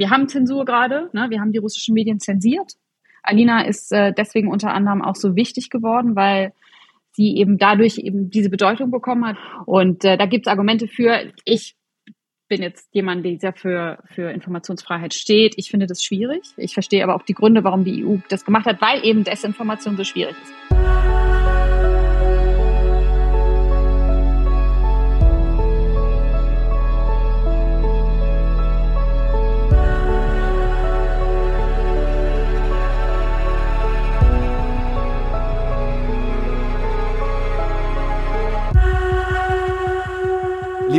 wir haben Zensur gerade, ne? wir haben die russischen Medien zensiert. Alina ist äh, deswegen unter anderem auch so wichtig geworden, weil sie eben dadurch eben diese Bedeutung bekommen hat. Und äh, da gibt es Argumente für. Ich bin jetzt jemand, der sehr für, für Informationsfreiheit steht. Ich finde das schwierig. Ich verstehe aber auch die Gründe, warum die EU das gemacht hat, weil eben Desinformation so schwierig ist.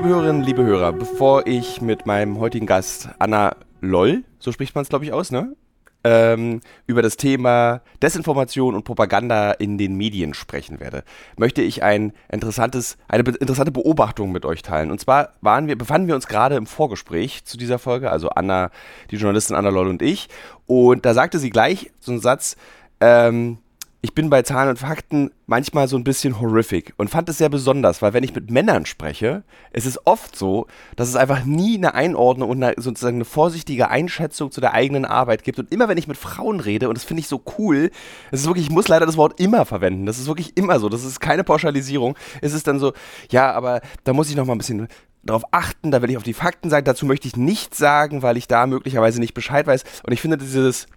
Liebe Hörerinnen, liebe Hörer, bevor ich mit meinem heutigen Gast Anna Loll, so spricht man es glaube ich aus, ne? Ähm, über das Thema Desinformation und Propaganda in den Medien sprechen werde, möchte ich ein interessantes, eine be interessante Beobachtung mit euch teilen. Und zwar waren wir, befanden wir uns gerade im Vorgespräch zu dieser Folge, also Anna, die Journalistin Anna Loll und ich. Und da sagte sie gleich so einen Satz, ähm, ich bin bei Zahlen und Fakten manchmal so ein bisschen horrific und fand es sehr besonders, weil wenn ich mit Männern spreche, es ist oft so, dass es einfach nie eine Einordnung und eine, sozusagen eine vorsichtige Einschätzung zu der eigenen Arbeit gibt. Und immer wenn ich mit Frauen rede, und das finde ich so cool, es ist wirklich, ich muss leider das Wort immer verwenden. Das ist wirklich immer so. Das ist keine Pauschalisierung. Es ist dann so, ja, aber da muss ich noch mal ein bisschen darauf achten, da will ich auf die Fakten sagen. Dazu möchte ich nichts sagen, weil ich da möglicherweise nicht Bescheid weiß. Und ich finde dieses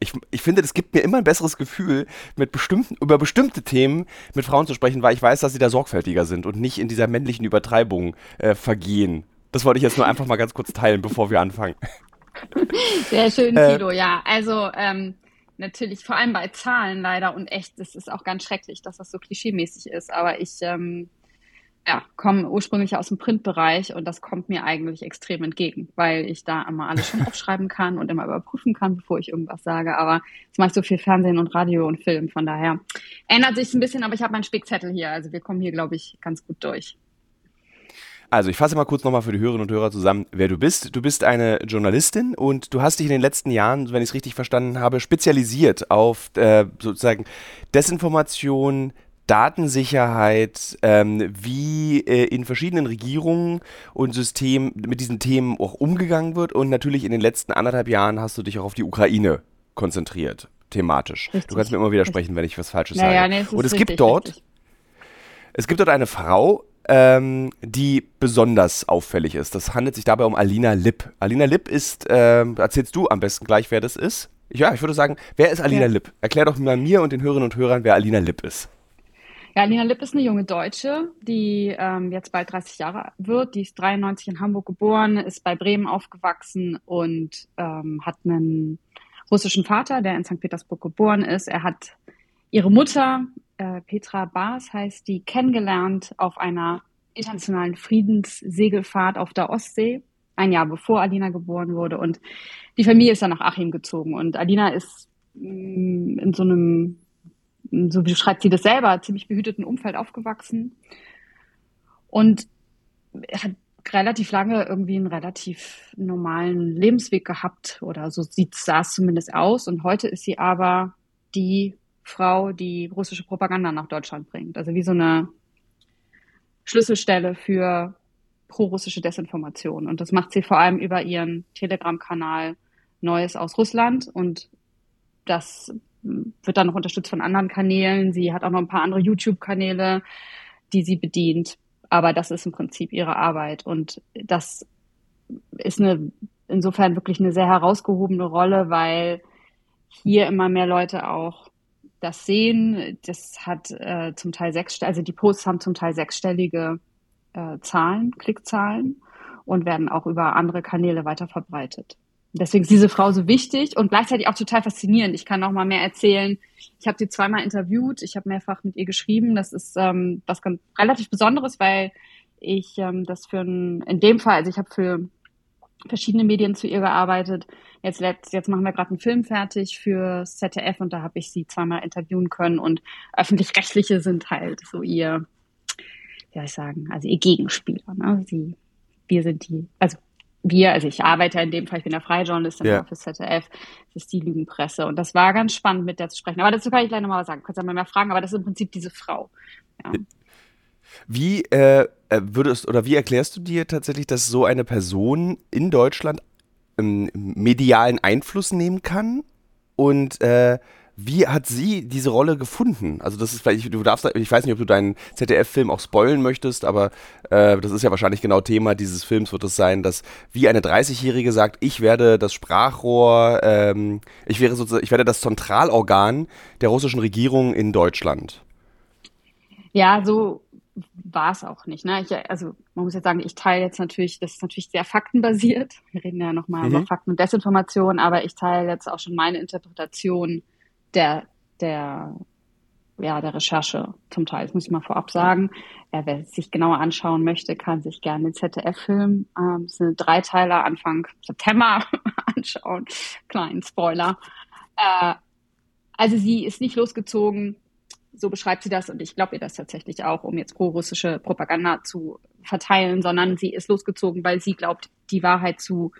ich, ich finde, es gibt mir immer ein besseres Gefühl, mit bestimmten, über bestimmte Themen mit Frauen zu sprechen, weil ich weiß, dass sie da sorgfältiger sind und nicht in dieser männlichen Übertreibung äh, vergehen. Das wollte ich jetzt nur einfach mal ganz kurz teilen, bevor wir anfangen. Sehr schön, Tilo, äh, ja. Also ähm, natürlich, vor allem bei Zahlen leider und echt, es ist auch ganz schrecklich, dass das so klischeemäßig ist, aber ich ähm, ja, komme ursprünglich aus dem Printbereich und das kommt mir eigentlich extrem entgegen, weil ich da immer alles schon aufschreiben kann und immer überprüfen kann, bevor ich irgendwas sage. Aber jetzt mache ich so viel Fernsehen und Radio und Film, von daher ändert sich ein bisschen, aber ich habe meinen Spickzettel hier. Also wir kommen hier, glaube ich, ganz gut durch. Also ich fasse mal kurz nochmal für die Hörerinnen und Hörer zusammen, wer du bist. Du bist eine Journalistin und du hast dich in den letzten Jahren, wenn ich es richtig verstanden habe, spezialisiert auf äh, sozusagen Desinformation, Datensicherheit, ähm, wie äh, in verschiedenen Regierungen und Systemen mit diesen Themen auch umgegangen wird. Und natürlich in den letzten anderthalb Jahren hast du dich auch auf die Ukraine konzentriert, thematisch. Richtig. Du kannst mir immer widersprechen, wenn ich was Falsches naja, sage. Nee, es und es richtig, gibt dort, richtig. es gibt dort eine Frau, ähm, die besonders auffällig ist. Das handelt sich dabei um Alina Lipp. Alina Lipp ist, ähm, erzählst du am besten gleich, wer das ist? Ja, ich würde sagen, wer ist Alina ja. Lipp? Erklär doch mal mir und den Hörerinnen und Hörern, wer Alina Lipp ist. Ja, Lina Lipp ist eine junge Deutsche, die ähm, jetzt bald 30 Jahre wird. Die ist 93 in Hamburg geboren, ist bei Bremen aufgewachsen und ähm, hat einen russischen Vater, der in St. Petersburg geboren ist. Er hat ihre Mutter, äh, Petra Baas heißt die, kennengelernt auf einer internationalen Friedenssegelfahrt auf der Ostsee, ein Jahr bevor Alina geboren wurde. Und die Familie ist dann nach Achim gezogen. Und Alina ist mh, mm, in so einem so wie schreibt sie das selber, ziemlich behüteten Umfeld aufgewachsen und hat relativ lange irgendwie einen relativ normalen Lebensweg gehabt oder so sieht, es zumindest aus. Und heute ist sie aber die Frau, die russische Propaganda nach Deutschland bringt. Also wie so eine Schlüsselstelle für pro-russische Desinformation. Und das macht sie vor allem über ihren Telegram-Kanal Neues aus Russland. Und das wird dann noch unterstützt von anderen Kanälen. Sie hat auch noch ein paar andere YouTube-Kanäle, die sie bedient. Aber das ist im Prinzip ihre Arbeit. Und das ist eine, insofern wirklich eine sehr herausgehobene Rolle, weil hier immer mehr Leute auch das sehen. Das hat äh, zum Teil sechs, also die Posts haben zum Teil sechsstellige äh, Zahlen, Klickzahlen und werden auch über andere Kanäle weiter verbreitet. Deswegen ist diese Frau so wichtig und gleichzeitig auch total faszinierend. Ich kann noch mal mehr erzählen. Ich habe sie zweimal interviewt, ich habe mehrfach mit ihr geschrieben. Das ist ähm, was ganz relativ Besonderes, weil ich ähm, das für ein, in dem Fall, also ich habe für verschiedene Medien zu ihr gearbeitet. Jetzt, letzt, jetzt machen wir gerade einen Film fertig für ZDF und da habe ich sie zweimal interviewen können und öffentlich-rechtliche sind halt so ihr, wie soll ich sagen, also ihr Gegenspieler. Ne? Sie, wir sind die, also wir, also ich arbeite in dem Fall, ich bin ja freie Journalistin ja. für ZDF, das ist die Lügenpresse. Und das war ganz spannend, mit der zu sprechen. Aber dazu kann ich gleich nochmal was sagen. Kannst du mal mehr fragen, aber das ist im Prinzip diese Frau. Ja. Wie äh, äh, würdest oder wie erklärst du dir tatsächlich, dass so eine Person in Deutschland ähm, medialen Einfluss nehmen kann und äh, wie hat sie diese Rolle gefunden? Also das ist vielleicht, du darfst, ich weiß nicht, ob du deinen ZDF-Film auch spoilen möchtest, aber äh, das ist ja wahrscheinlich genau Thema dieses Films, wird es sein, dass wie eine 30-Jährige sagt, ich werde das Sprachrohr, ähm, ich wäre sozusagen, ich werde das Zentralorgan der russischen Regierung in Deutschland. Ja, so war es auch nicht. Ne? Ich, also man muss jetzt sagen, ich teile jetzt natürlich, das ist natürlich sehr faktenbasiert. Wir reden ja nochmal mhm. über Fakten und Desinformation, aber ich teile jetzt auch schon meine Interpretation der, der, ja, der Recherche zum Teil. Das muss ich mal vorab sagen. Ja, wer sich genauer anschauen möchte, kann sich gerne den ZDF-Film, ähm, das sind Dreiteiler Anfang September anschauen. Kleinen Spoiler. Äh, also sie ist nicht losgezogen, so beschreibt sie das und ich glaube ihr das tatsächlich auch, um jetzt pro-russische Propaganda zu verteilen, sondern sie ist losgezogen, weil sie glaubt, die Wahrheit zu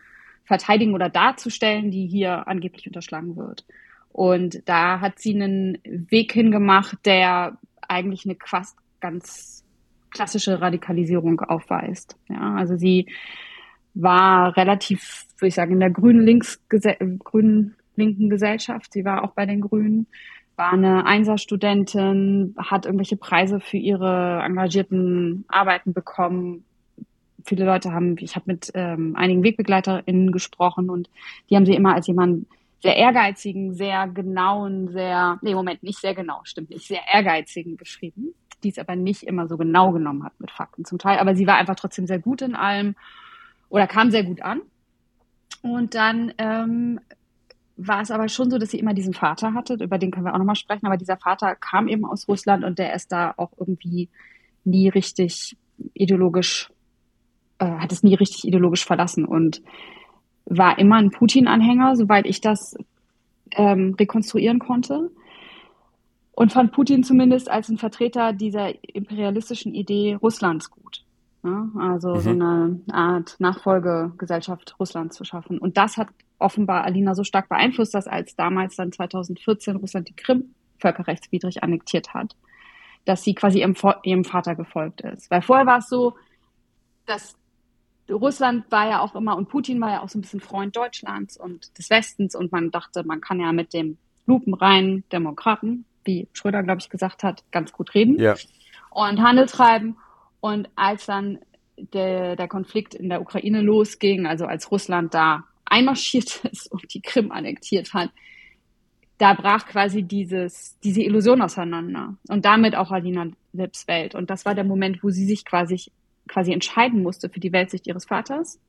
verteidigen oder darzustellen, die hier angeblich unterschlagen wird. Und da hat sie einen Weg hingemacht, der eigentlich eine fast ganz klassische Radikalisierung aufweist. Ja, also sie war relativ, würde ich sagen, in der grünen links grünen linken Gesellschaft. Sie war auch bei den Grünen, war eine Einserstudentin, hat irgendwelche Preise für ihre engagierten Arbeiten bekommen. Viele Leute haben, ich habe mit ähm, einigen WegbegleiterInnen gesprochen und die haben sie immer als jemand sehr ehrgeizigen, sehr genauen, sehr, nee, Moment, nicht sehr genau, stimmt nicht, sehr ehrgeizigen beschrieben, die es aber nicht immer so genau genommen hat mit Fakten zum Teil, aber sie war einfach trotzdem sehr gut in allem oder kam sehr gut an. Und dann ähm, war es aber schon so, dass sie immer diesen Vater hatte, über den können wir auch nochmal sprechen, aber dieser Vater kam eben aus Russland und der ist da auch irgendwie nie richtig ideologisch, äh, hat es nie richtig ideologisch verlassen. Und war immer ein Putin-Anhänger, soweit ich das ähm, rekonstruieren konnte. Und fand Putin zumindest als ein Vertreter dieser imperialistischen Idee Russlands gut. Ja, also mhm. so eine Art Nachfolgegesellschaft Russlands zu schaffen. Und das hat offenbar Alina so stark beeinflusst, dass als damals dann 2014 Russland die Krim völkerrechtswidrig annektiert hat, dass sie quasi ihrem, ihrem Vater gefolgt ist. Weil vorher war es so, dass Russland war ja auch immer und Putin war ja auch so ein bisschen Freund Deutschlands und des Westens und man dachte, man kann ja mit dem lupenreinen Demokraten, wie Schröder, glaube ich, gesagt hat, ganz gut reden ja. und Handel treiben. Und als dann der, der Konflikt in der Ukraine losging, also als Russland da einmarschiert ist und die Krim annektiert hat, da brach quasi dieses, diese Illusion auseinander und damit auch Alina Lips Welt. Und das war der Moment, wo sie sich quasi quasi entscheiden musste für die Weltsicht ihres Vaters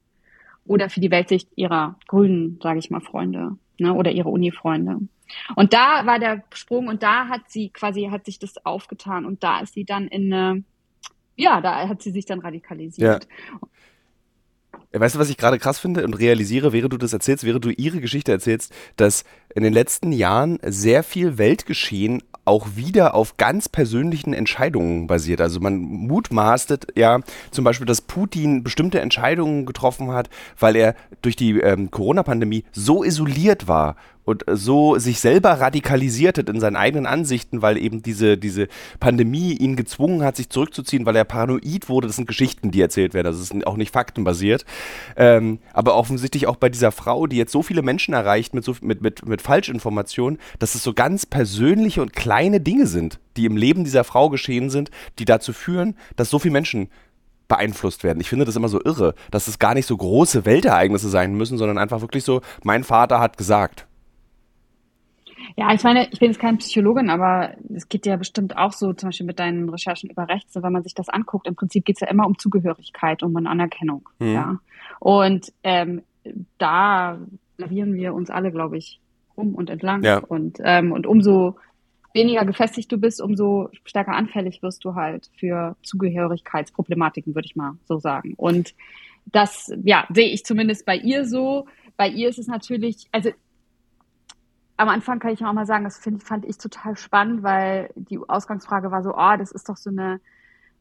oder für die Weltsicht ihrer grünen, sage ich mal, Freunde ne, oder ihre Uni-Freunde. Und da war der Sprung und da hat sie quasi, hat sich das aufgetan und da ist sie dann in eine, ja, da hat sie sich dann radikalisiert. Ja. Weißt du, was ich gerade krass finde und realisiere, während du das erzählst, während du ihre Geschichte erzählst, dass in den letzten Jahren sehr viel Weltgeschehen auch wieder auf ganz persönlichen Entscheidungen basiert. Also man mutmaßtet ja zum Beispiel, dass Putin bestimmte Entscheidungen getroffen hat, weil er durch die ähm, Corona-Pandemie so isoliert war und so sich selber radikalisiert hat in seinen eigenen Ansichten, weil eben diese, diese Pandemie ihn gezwungen hat, sich zurückzuziehen, weil er paranoid wurde. Das sind Geschichten, die erzählt werden. Das ist auch nicht faktenbasiert. Ähm, aber offensichtlich auch bei dieser Frau, die jetzt so viele Menschen erreicht mit, so, mit, mit, mit Falschinformationen, dass es so ganz persönliche und kleine Dinge sind, die im Leben dieser Frau geschehen sind, die dazu führen, dass so viele Menschen beeinflusst werden. Ich finde das immer so irre, dass es gar nicht so große Weltereignisse sein müssen, sondern einfach wirklich so, mein Vater hat gesagt. Ja, ich meine, ich bin jetzt keine Psychologin, aber es geht ja bestimmt auch so, zum Beispiel mit deinen Recherchen über Rechts, so, wenn man sich das anguckt, im Prinzip geht es ja immer um Zugehörigkeit, um eine Anerkennung. Mhm. Ja. Und ähm, da lavieren wir uns alle, glaube ich, rum und entlang. Ja. Und, ähm, und umso weniger gefestigt du bist, umso stärker anfällig wirst du halt für Zugehörigkeitsproblematiken, würde ich mal so sagen. Und das, ja, sehe ich zumindest bei ihr so. Bei ihr ist es natürlich, also am Anfang kann ich auch mal sagen, das find, fand ich total spannend, weil die Ausgangsfrage war so, oh, das ist doch so eine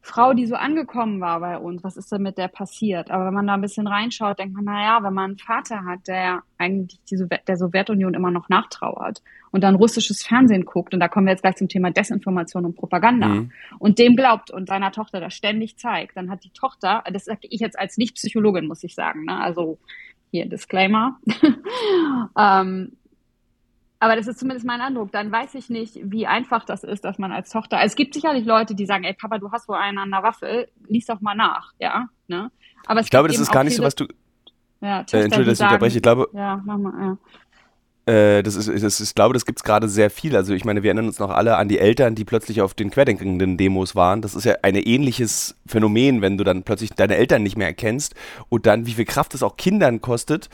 Frau, die so angekommen war bei uns, was ist denn mit der passiert? Aber wenn man da ein bisschen reinschaut, denkt man, na ja, wenn man einen Vater hat, der eigentlich die der Sowjetunion immer noch nachtrauert und dann russisches Fernsehen guckt, und da kommen wir jetzt gleich zum Thema Desinformation und Propaganda, mhm. und dem glaubt und seiner Tochter das ständig zeigt, dann hat die Tochter, das sage ich jetzt als Nicht-Psychologin, muss ich sagen, ne? also hier Disclaimer. ähm, aber das ist zumindest mein Eindruck. Dann weiß ich nicht, wie einfach das ist, dass man als Tochter. Also es gibt sicherlich Leute, die sagen, ey Papa, du hast wohl einen an der Waffe, lies doch mal nach, ja. Ne? Aber ich glaube, das ist gar nicht so, was du. Ja, Töchter, äh, Entschuldigung, dass ich unterbreche. Ich glaube. Ja, mach mal, ja. Äh, das ist, das ist, ich glaube, das gibt es gerade sehr viel. Also ich meine, wir erinnern uns noch alle an die Eltern, die plötzlich auf den querdenkenden Demos waren. Das ist ja ein ähnliches Phänomen, wenn du dann plötzlich deine Eltern nicht mehr erkennst und dann, wie viel Kraft es auch Kindern kostet,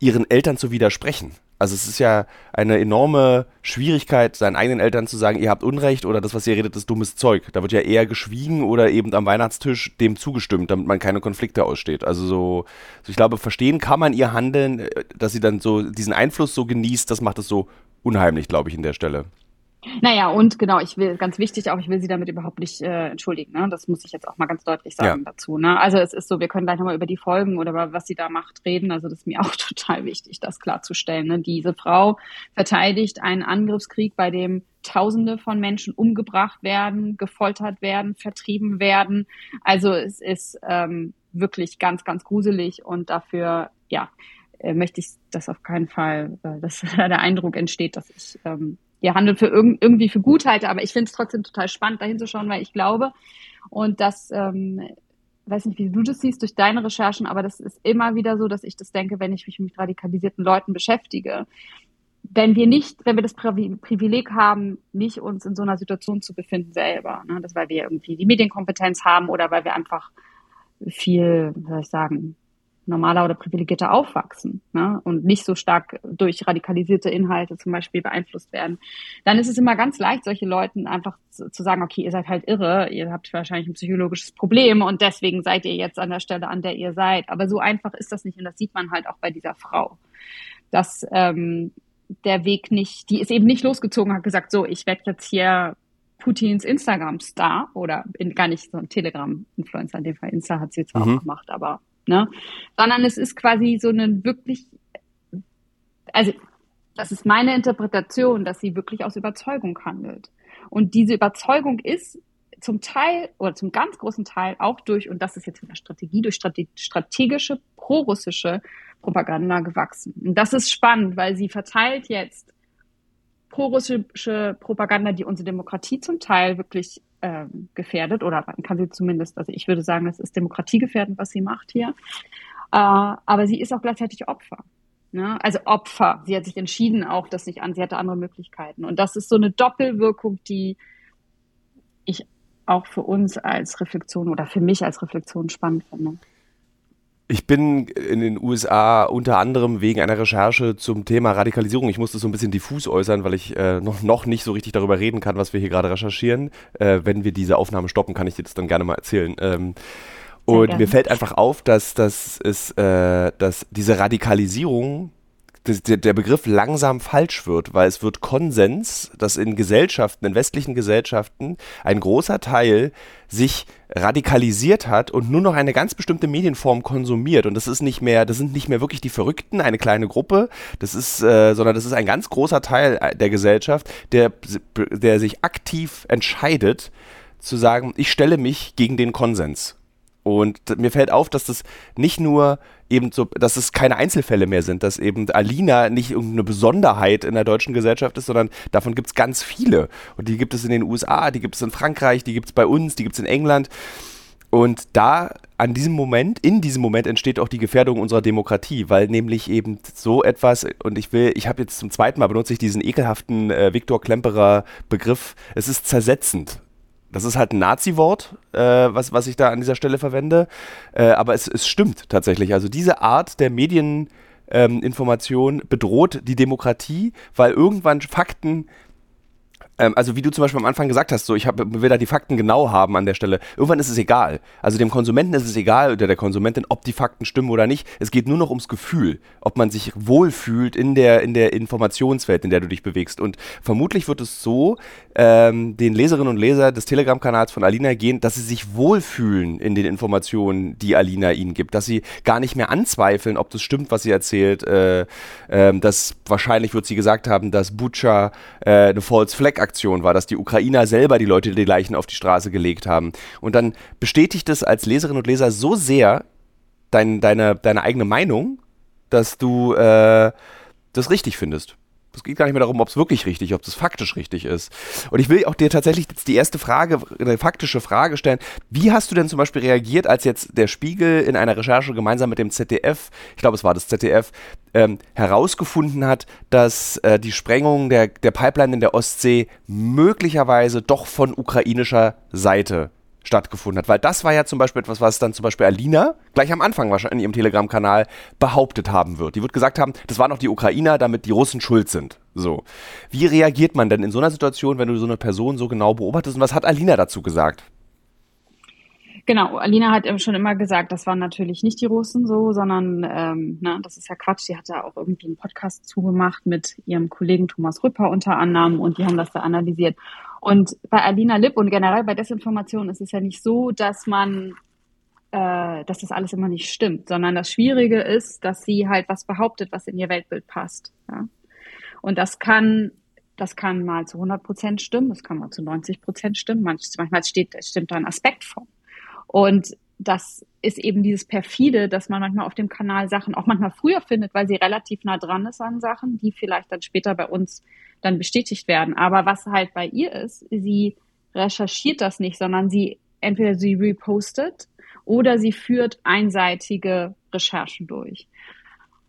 ihren Eltern zu widersprechen. Also es ist ja eine enorme Schwierigkeit, seinen eigenen Eltern zu sagen, ihr habt Unrecht oder das, was ihr redet, ist dummes Zeug. Da wird ja eher geschwiegen oder eben am Weihnachtstisch dem zugestimmt, damit man keine Konflikte aussteht. Also so, so ich glaube, verstehen kann man ihr Handeln, äh, dass sie dann so diesen Einfluss so genießt, das macht es so unheimlich, glaube ich, in der Stelle. Naja, und genau, ich will, ganz wichtig auch, ich will sie damit überhaupt nicht äh, entschuldigen. Ne? Das muss ich jetzt auch mal ganz deutlich sagen ja. dazu. Ne? Also es ist so, wir können gleich nochmal über die Folgen oder über was sie da macht reden. Also das ist mir auch total wichtig, das klarzustellen. Ne? Diese Frau verteidigt einen Angriffskrieg, bei dem Tausende von Menschen umgebracht werden, gefoltert werden, vertrieben werden. Also es ist ähm, wirklich ganz, ganz gruselig und dafür, ja, äh, möchte ich das auf keinen Fall, äh, dass da der Eindruck entsteht, dass ich ähm, ihr Handel für irg irgendwie für gut halte. Aber ich finde es trotzdem total spannend, dahin zu schauen, weil ich glaube, und das, ähm, weiß nicht, wie du das siehst durch deine Recherchen, aber das ist immer wieder so, dass ich das denke, wenn ich mich mit radikalisierten Leuten beschäftige. Wenn wir nicht, wenn wir das Privileg haben, nicht uns in so einer Situation zu befinden selber, ne, das weil wir irgendwie die Medienkompetenz haben oder weil wir einfach viel, wie soll ich sagen, normaler oder privilegierter aufwachsen ne? und nicht so stark durch radikalisierte Inhalte zum Beispiel beeinflusst werden, dann ist es immer ganz leicht, solche Leuten einfach zu, zu, sagen, okay, ihr seid halt irre, ihr habt wahrscheinlich ein psychologisches Problem und deswegen seid ihr jetzt an der Stelle, an der ihr seid. Aber so einfach ist das nicht und das sieht man halt auch bei dieser Frau, dass ähm, der Weg nicht, die ist eben nicht losgezogen, hat gesagt, so, ich werde jetzt hier Putins Instagram-Star oder in, gar nicht so ein Telegram-Influencer, in dem Fall Insta hat sie zwar mhm. auch gemacht, aber ne? Sondern es ist quasi so eine wirklich, also das ist meine Interpretation, dass sie wirklich aus Überzeugung handelt. Und diese Überzeugung ist zum Teil oder zum ganz großen Teil auch durch, und das ist jetzt eine Strategie, durch strategische prorussische Propaganda gewachsen. Und das ist spannend, weil sie verteilt jetzt prorussische Propaganda, die unsere Demokratie zum Teil wirklich ähm, gefährdet oder kann sie zumindest, also ich würde sagen, das ist demokratiegefährdend, was sie macht hier. Äh, aber sie ist auch gleichzeitig Opfer. Ne? Also Opfer. Sie hat sich entschieden auch, das nicht an. Sie hatte andere Möglichkeiten. Und das ist so eine Doppelwirkung, die ich auch für uns als Reflexion oder für mich als Reflexion spannend finde. Ich bin in den USA unter anderem wegen einer Recherche zum Thema Radikalisierung. Ich musste so ein bisschen diffus äußern, weil ich äh, noch, noch nicht so richtig darüber reden kann, was wir hier gerade recherchieren. Äh, wenn wir diese Aufnahme stoppen, kann ich dir das dann gerne mal erzählen. Ähm, und mir fällt einfach auf, dass, dass, es, äh, dass diese Radikalisierung der Begriff langsam falsch wird, weil es wird Konsens, dass in Gesellschaften, in westlichen Gesellschaften, ein großer Teil sich radikalisiert hat und nur noch eine ganz bestimmte Medienform konsumiert. Und das ist nicht mehr, das sind nicht mehr wirklich die Verrückten, eine kleine Gruppe, das ist, äh, sondern das ist ein ganz großer Teil äh, der Gesellschaft, der, der sich aktiv entscheidet, zu sagen, ich stelle mich gegen den Konsens. Und mir fällt auf, dass das nicht nur eben so, dass es keine Einzelfälle mehr sind, dass eben Alina nicht irgendeine Besonderheit in der deutschen Gesellschaft ist, sondern davon gibt es ganz viele. Und die gibt es in den USA, die gibt es in Frankreich, die gibt es bei uns, die gibt es in England. Und da an diesem Moment, in diesem Moment entsteht auch die Gefährdung unserer Demokratie, weil nämlich eben so etwas, und ich will, ich habe jetzt zum zweiten Mal benutze ich diesen ekelhaften äh, Viktor Klemperer Begriff, es ist zersetzend. Das ist halt ein Nazi-Wort, äh, was, was ich da an dieser Stelle verwende. Äh, aber es, es stimmt tatsächlich. Also diese Art der Medieninformation ähm, bedroht die Demokratie, weil irgendwann Fakten also wie du zum Beispiel am Anfang gesagt hast, so ich hab, will da die Fakten genau haben an der Stelle. Irgendwann ist es egal. Also dem Konsumenten ist es egal oder der Konsumentin, ob die Fakten stimmen oder nicht. Es geht nur noch ums Gefühl, ob man sich wohlfühlt in der in der Informationswelt, in der du dich bewegst. Und vermutlich wird es so ähm, den Leserinnen und Leser des Telegram-Kanals von Alina gehen, dass sie sich wohlfühlen in den Informationen, die Alina ihnen gibt, dass sie gar nicht mehr anzweifeln, ob das stimmt, was sie erzählt. Äh, äh, dass wahrscheinlich wird sie gesagt haben, dass Butcher äh, eine False Flag Aktion war, dass die Ukrainer selber die Leute die Leichen auf die Straße gelegt haben. Und dann bestätigt es als Leserinnen und Leser so sehr dein, deine, deine eigene Meinung, dass du äh, das richtig findest. Es geht gar nicht mehr darum, ob es wirklich richtig, ob es faktisch richtig ist. Und ich will auch dir tatsächlich jetzt die erste Frage, eine faktische Frage stellen. Wie hast du denn zum Beispiel reagiert, als jetzt der Spiegel in einer Recherche gemeinsam mit dem ZDF, ich glaube es war das ZDF, ähm, herausgefunden hat, dass äh, die Sprengung der, der Pipeline in der Ostsee möglicherweise doch von ukrainischer Seite stattgefunden hat. Weil das war ja zum Beispiel etwas, was dann zum Beispiel Alina gleich am Anfang wahrscheinlich in ihrem Telegram-Kanal behauptet haben wird. Die wird gesagt haben, das waren doch die Ukrainer, damit die Russen schuld sind. So. Wie reagiert man denn in so einer Situation, wenn du so eine Person so genau beobachtest? Und was hat Alina dazu gesagt? Genau, Alina hat schon immer gesagt, das waren natürlich nicht die Russen so, sondern ähm, ne, das ist ja Quatsch. Die hat da auch irgendwie einen Podcast zugemacht mit ihrem Kollegen Thomas Rüpper unter anderem und die haben das da analysiert. Und bei Alina Lipp und generell bei Desinformation ist es ja nicht so, dass man, äh, dass das alles immer nicht stimmt, sondern das Schwierige ist, dass sie halt was behauptet, was in ihr Weltbild passt. Ja? Und das kann, das kann mal zu 100 Prozent stimmen, das kann mal zu 90 Prozent stimmen, manchmal steht, stimmt da ein Aspekt von. Und das ist eben dieses perfide, dass man manchmal auf dem Kanal Sachen auch manchmal früher findet, weil sie relativ nah dran ist an Sachen, die vielleicht dann später bei uns dann bestätigt werden. Aber was halt bei ihr ist, sie recherchiert das nicht, sondern sie entweder sie repostet oder sie führt einseitige Recherchen durch.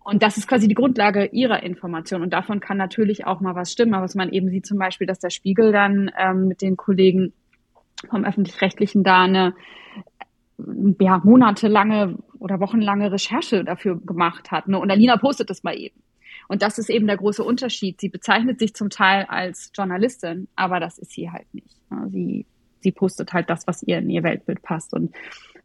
Und das ist quasi die Grundlage ihrer Information. Und davon kann natürlich auch mal was stimmen. Aber was man eben sieht zum Beispiel, dass der Spiegel dann ähm, mit den Kollegen vom öffentlich-rechtlichen da eine ja, monatelange oder wochenlange Recherche dafür gemacht hat. Ne? Und Alina postet das mal eben. Und das ist eben der große Unterschied. Sie bezeichnet sich zum Teil als Journalistin, aber das ist sie halt nicht. Sie, sie postet halt das, was ihr in ihr Weltbild passt. Und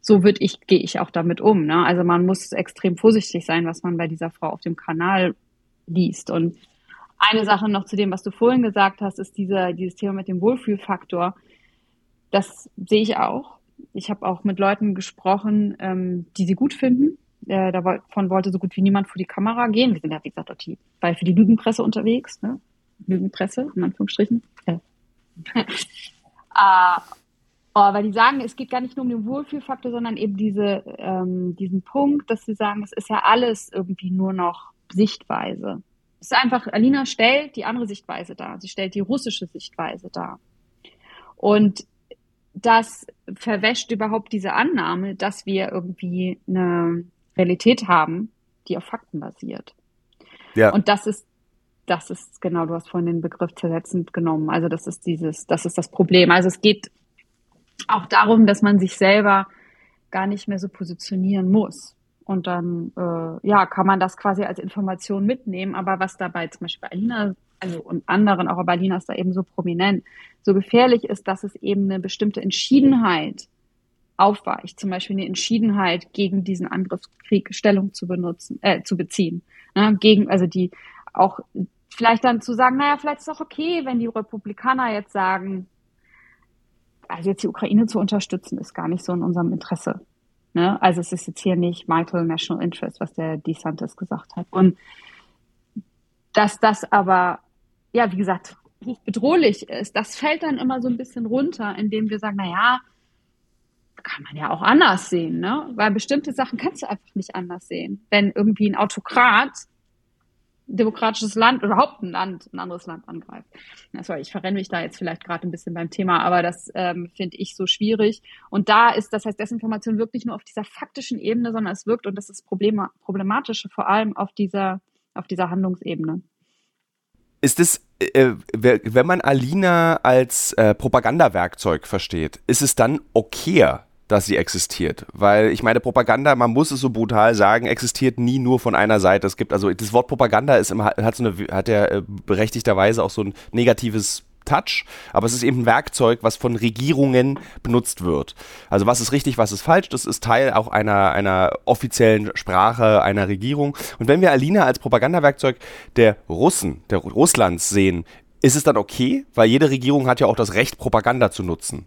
so würde ich, gehe ich auch damit um. Ne? Also man muss extrem vorsichtig sein, was man bei dieser Frau auf dem Kanal liest. Und eine Sache noch zu dem, was du vorhin gesagt hast, ist dieser, dieses Thema mit dem Wohlfühlfaktor. Das sehe ich auch. Ich habe auch mit Leuten gesprochen, ähm, die sie gut finden, äh, davon wollte so gut wie niemand vor die Kamera gehen. Wir sind ja, wie gesagt, dort die, bei für die Lügenpresse unterwegs, ne? Lügenpresse, in Anführungsstrichen. Äh. äh, oh, weil die sagen, es geht gar nicht nur um den Wohlfühlfaktor, sondern eben diese, ähm, diesen Punkt, dass sie sagen, es ist ja alles irgendwie nur noch Sichtweise. Es ist einfach, Alina stellt die andere Sichtweise dar. Sie stellt die russische Sichtweise dar. Und das verwäscht überhaupt diese Annahme, dass wir irgendwie eine Realität haben, die auf Fakten basiert. Ja. Und das ist, das ist genau, du hast vorhin den Begriff zersetzend genommen. Also das ist dieses, das ist das Problem. Also es geht auch darum, dass man sich selber gar nicht mehr so positionieren muss. Und dann, äh, ja, kann man das quasi als Information mitnehmen. Aber was dabei zum Beispiel bei Alina, also und anderen, auch bei Alina ist da eben so prominent, so gefährlich ist, dass es eben eine bestimmte Entschiedenheit aufweicht, zum Beispiel eine Entschiedenheit gegen diesen Angriffskrieg Stellung zu benutzen, äh, zu beziehen. Ne? Gegen, also die auch vielleicht dann zu sagen, naja, vielleicht ist es auch okay, wenn die Republikaner jetzt sagen, also jetzt die Ukraine zu unterstützen, ist gar nicht so in unserem Interesse. Ne? Also es ist jetzt hier nicht Michael National Interest, was der DeSantis gesagt hat. Und dass das aber, ja, wie gesagt, bedrohlich ist, das fällt dann immer so ein bisschen runter, indem wir sagen, na ja, kann man ja auch anders sehen, ne? Weil bestimmte Sachen kannst du einfach nicht anders sehen. Wenn irgendwie ein Autokrat demokratisches Land, überhaupt ein Land, ein anderes Land angreift. sorry, ich verrenne mich da jetzt vielleicht gerade ein bisschen beim Thema, aber das ähm, finde ich so schwierig. Und da ist, das heißt, Desinformation wirkt nicht nur auf dieser faktischen Ebene, sondern es wirkt, und das ist Problem, problematische, vor allem auf dieser, auf dieser Handlungsebene. Ist es, äh, wenn man Alina als äh, Propagandawerkzeug versteht, ist es dann okay, dass sie existiert. Weil ich meine, Propaganda, man muss es so brutal sagen, existiert nie nur von einer Seite. Es gibt, also das Wort Propaganda ist immer, hat so eine, hat ja äh, berechtigterweise auch so ein negatives Touch, aber es ist eben ein Werkzeug, was von Regierungen benutzt wird. Also was ist richtig, was ist falsch, das ist Teil auch einer, einer offiziellen Sprache einer Regierung. Und wenn wir Alina als Propagandawerkzeug der Russen, der Russlands sehen, ist es dann okay? Weil jede Regierung hat ja auch das Recht, Propaganda zu nutzen.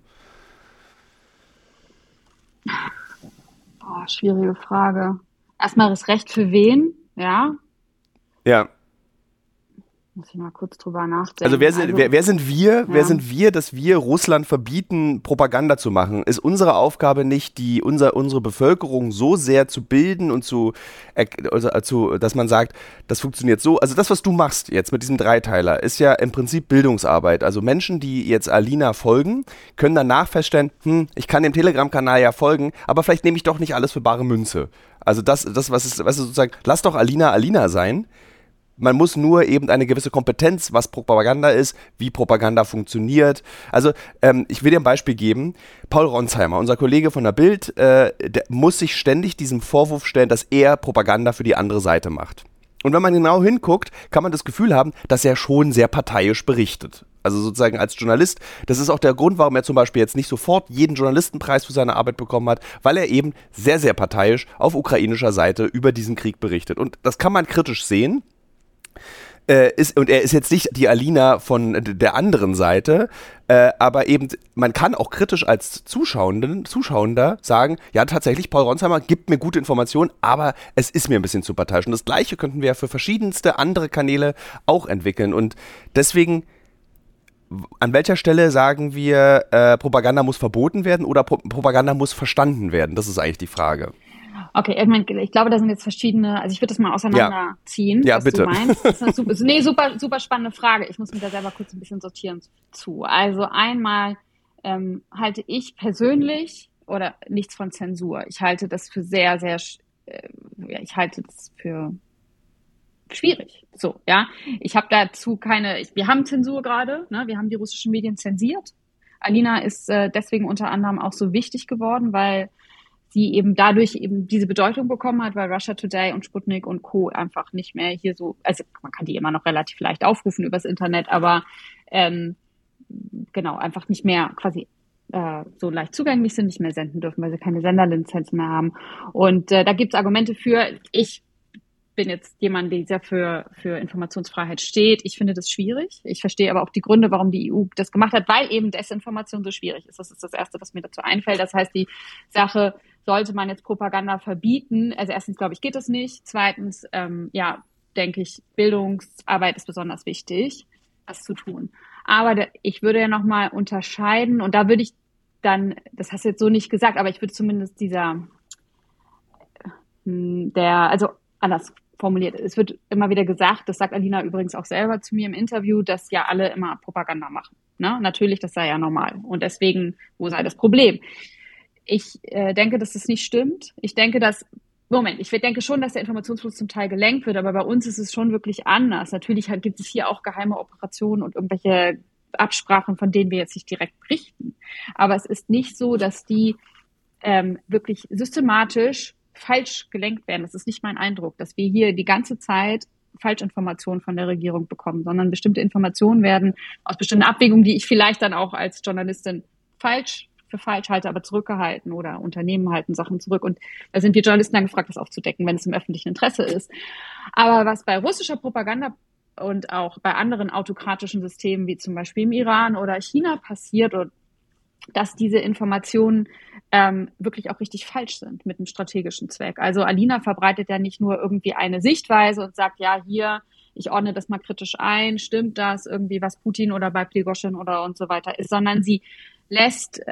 Oh, schwierige Frage. Erstmal das Recht für wen, ja? Ja. Muss ich mal kurz drüber nachdenken. Also wer sind, also, wer, wer sind wir, ja. wer sind wir, dass wir Russland verbieten, Propaganda zu machen? Ist unsere Aufgabe nicht, die, unser, unsere Bevölkerung so sehr zu bilden und zu, also, zu, dass man sagt, das funktioniert so. Also das, was du machst jetzt mit diesem Dreiteiler, ist ja im Prinzip Bildungsarbeit. Also Menschen, die jetzt Alina folgen, können danach feststellen, hm, ich kann dem Telegram-Kanal ja folgen, aber vielleicht nehme ich doch nicht alles für bare Münze. Also das, das was ist, was ist sozusagen, lass doch Alina Alina sein man muss nur eben eine gewisse Kompetenz, was Propaganda ist, wie Propaganda funktioniert. Also ähm, ich will dir ein Beispiel geben. Paul Ronsheimer, unser Kollege von der Bild, äh, der muss sich ständig diesem Vorwurf stellen, dass er Propaganda für die andere Seite macht. Und wenn man genau hinguckt, kann man das Gefühl haben, dass er schon sehr parteiisch berichtet. Also sozusagen als Journalist. Das ist auch der Grund, warum er zum Beispiel jetzt nicht sofort jeden Journalistenpreis für seine Arbeit bekommen hat, weil er eben sehr, sehr parteiisch auf ukrainischer Seite über diesen Krieg berichtet. Und das kann man kritisch sehen. Äh, ist, und er ist jetzt nicht die Alina von der anderen Seite, äh, aber eben, man kann auch kritisch als Zuschauenden, Zuschauender sagen, ja, tatsächlich, Paul Ronsheimer gibt mir gute Informationen, aber es ist mir ein bisschen zu parteiisch. Und das Gleiche könnten wir für verschiedenste andere Kanäle auch entwickeln. Und deswegen, an welcher Stelle sagen wir, äh, Propaganda muss verboten werden oder Pro Propaganda muss verstanden werden? Das ist eigentlich die Frage. Okay, ich, mein, ich glaube, da sind jetzt verschiedene, also ich würde das mal auseinanderziehen, ja, ja bitte. du meinst. Das ist eine super, nee, super, super spannende Frage. Ich muss mich da selber kurz ein bisschen sortieren zu. Also einmal ähm, halte ich persönlich oder nichts von Zensur. Ich halte das für sehr, sehr, äh, ja, ich halte das für schwierig. So, ja. Ich habe dazu keine, ich, wir haben Zensur gerade, ne? wir haben die russischen Medien zensiert. Alina ist äh, deswegen unter anderem auch so wichtig geworden, weil die eben dadurch eben diese Bedeutung bekommen hat, weil Russia Today und Sputnik und Co. einfach nicht mehr hier so, also man kann die immer noch relativ leicht aufrufen übers Internet, aber ähm, genau, einfach nicht mehr quasi äh, so leicht zugänglich sind, nicht mehr senden dürfen, weil sie keine Senderlizenz mehr haben. Und äh, da gibt es Argumente für. Ich bin jetzt jemand, der sehr für, für Informationsfreiheit steht. Ich finde das schwierig. Ich verstehe aber auch die Gründe, warum die EU das gemacht hat, weil eben Desinformation so schwierig ist. Das ist das Erste, was mir dazu einfällt. Das heißt, die Sache sollte man jetzt Propaganda verbieten? Also erstens, glaube ich, geht das nicht. Zweitens, ähm, ja, denke ich, Bildungsarbeit ist besonders wichtig, das zu tun. Aber der, ich würde ja nochmal unterscheiden und da würde ich dann, das hast du jetzt so nicht gesagt, aber ich würde zumindest dieser, hm, der, also anders formuliert, es wird immer wieder gesagt, das sagt Alina übrigens auch selber zu mir im Interview, dass ja alle immer Propaganda machen. Ne? Natürlich, das sei ja normal. Und deswegen, wo sei das Problem? Ich äh, denke, dass das nicht stimmt. Ich denke, dass Moment, ich denke schon, dass der Informationsfluss zum Teil gelenkt wird, aber bei uns ist es schon wirklich anders. Natürlich gibt es hier auch geheime Operationen und irgendwelche Absprachen, von denen wir jetzt nicht direkt berichten. Aber es ist nicht so, dass die ähm, wirklich systematisch falsch gelenkt werden. Das ist nicht mein Eindruck, dass wir hier die ganze Zeit Falschinformationen von der Regierung bekommen, sondern bestimmte Informationen werden aus bestimmten Abwägungen, die ich vielleicht dann auch als Journalistin falsch für falsch halte, aber zurückgehalten oder Unternehmen halten Sachen zurück. Und da sind wir Journalisten dann gefragt, das aufzudecken, wenn es im öffentlichen Interesse ist. Aber was bei russischer Propaganda und auch bei anderen autokratischen Systemen wie zum Beispiel im Iran oder China passiert und dass diese Informationen ähm, wirklich auch richtig falsch sind mit einem strategischen Zweck. Also Alina verbreitet ja nicht nur irgendwie eine Sichtweise und sagt, ja, hier, ich ordne das mal kritisch ein, stimmt das irgendwie, was Putin oder bei Pligoschen oder und so weiter ist, sondern sie lässt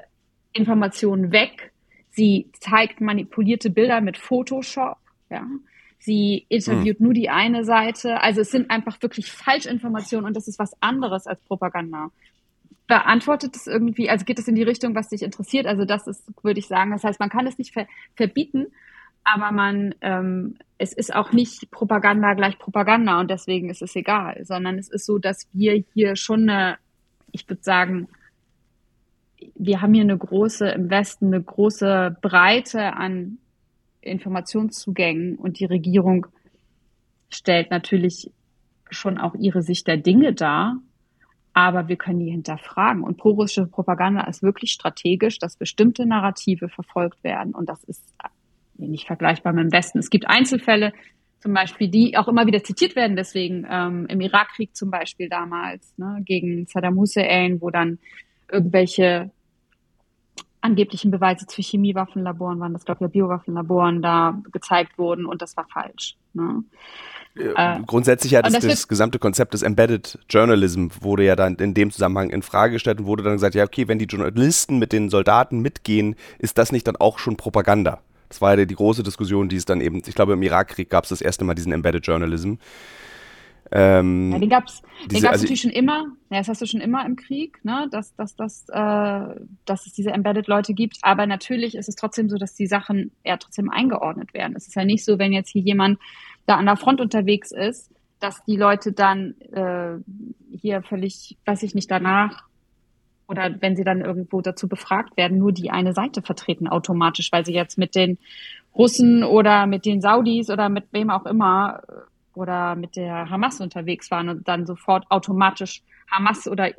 Informationen weg. Sie zeigt manipulierte Bilder mit Photoshop. Ja. Sie interviewt hm. nur die eine Seite. Also es sind einfach wirklich Falschinformationen und das ist was anderes als Propaganda. Beantwortet es irgendwie, also geht es in die Richtung, was dich interessiert? Also das ist, würde ich sagen, das heißt, man kann es nicht ver verbieten, aber man, ähm, es ist auch nicht Propaganda gleich Propaganda und deswegen ist es egal, sondern es ist so, dass wir hier schon eine, ich würde sagen, wir haben hier eine große, im Westen eine große Breite an Informationszugängen und die Regierung stellt natürlich schon auch ihre Sicht der Dinge dar, aber wir können die hinterfragen. Und prorussische Propaganda ist wirklich strategisch, dass bestimmte Narrative verfolgt werden und das ist nicht vergleichbar mit dem Westen. Es gibt Einzelfälle, zum Beispiel, die auch immer wieder zitiert werden, deswegen ähm, im Irakkrieg zum Beispiel damals ne, gegen Saddam Hussein, wo dann irgendwelche angeblichen Beweise zu Chemiewaffenlaboren waren, das glaube ich ja Biowaffenlaboren da gezeigt wurden und das war falsch. Ne? äh, grundsätzlich ja das, das, das gesamte Konzept des Embedded Journalism wurde ja dann in dem Zusammenhang in Frage gestellt und wurde dann gesagt, ja okay, wenn die Journalisten mit den Soldaten mitgehen, ist das nicht dann auch schon Propaganda? Das war ja die große Diskussion, die es dann eben, ich glaube im Irakkrieg gab es das erste Mal diesen Embedded Journalism. Ähm, ja, den gab es also, natürlich schon immer, ja, das hast du schon immer im Krieg, ne? dass, dass, dass, äh, dass es diese Embedded-Leute gibt, aber natürlich ist es trotzdem so, dass die Sachen eher trotzdem eingeordnet werden. Es ist ja nicht so, wenn jetzt hier jemand da an der Front unterwegs ist, dass die Leute dann äh, hier völlig, weiß ich nicht, danach oder wenn sie dann irgendwo dazu befragt werden, nur die eine Seite vertreten automatisch, weil sie jetzt mit den Russen oder mit den Saudis oder mit wem auch immer äh, oder mit der Hamas unterwegs waren und dann sofort automatisch Hamas oder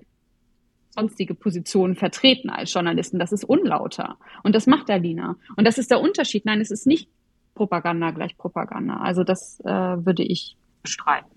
sonstige Positionen vertreten als Journalisten. Das ist unlauter. Und das macht der Lina. Und das ist der Unterschied. Nein, es ist nicht Propaganda gleich Propaganda. Also das äh, würde ich bestreiten.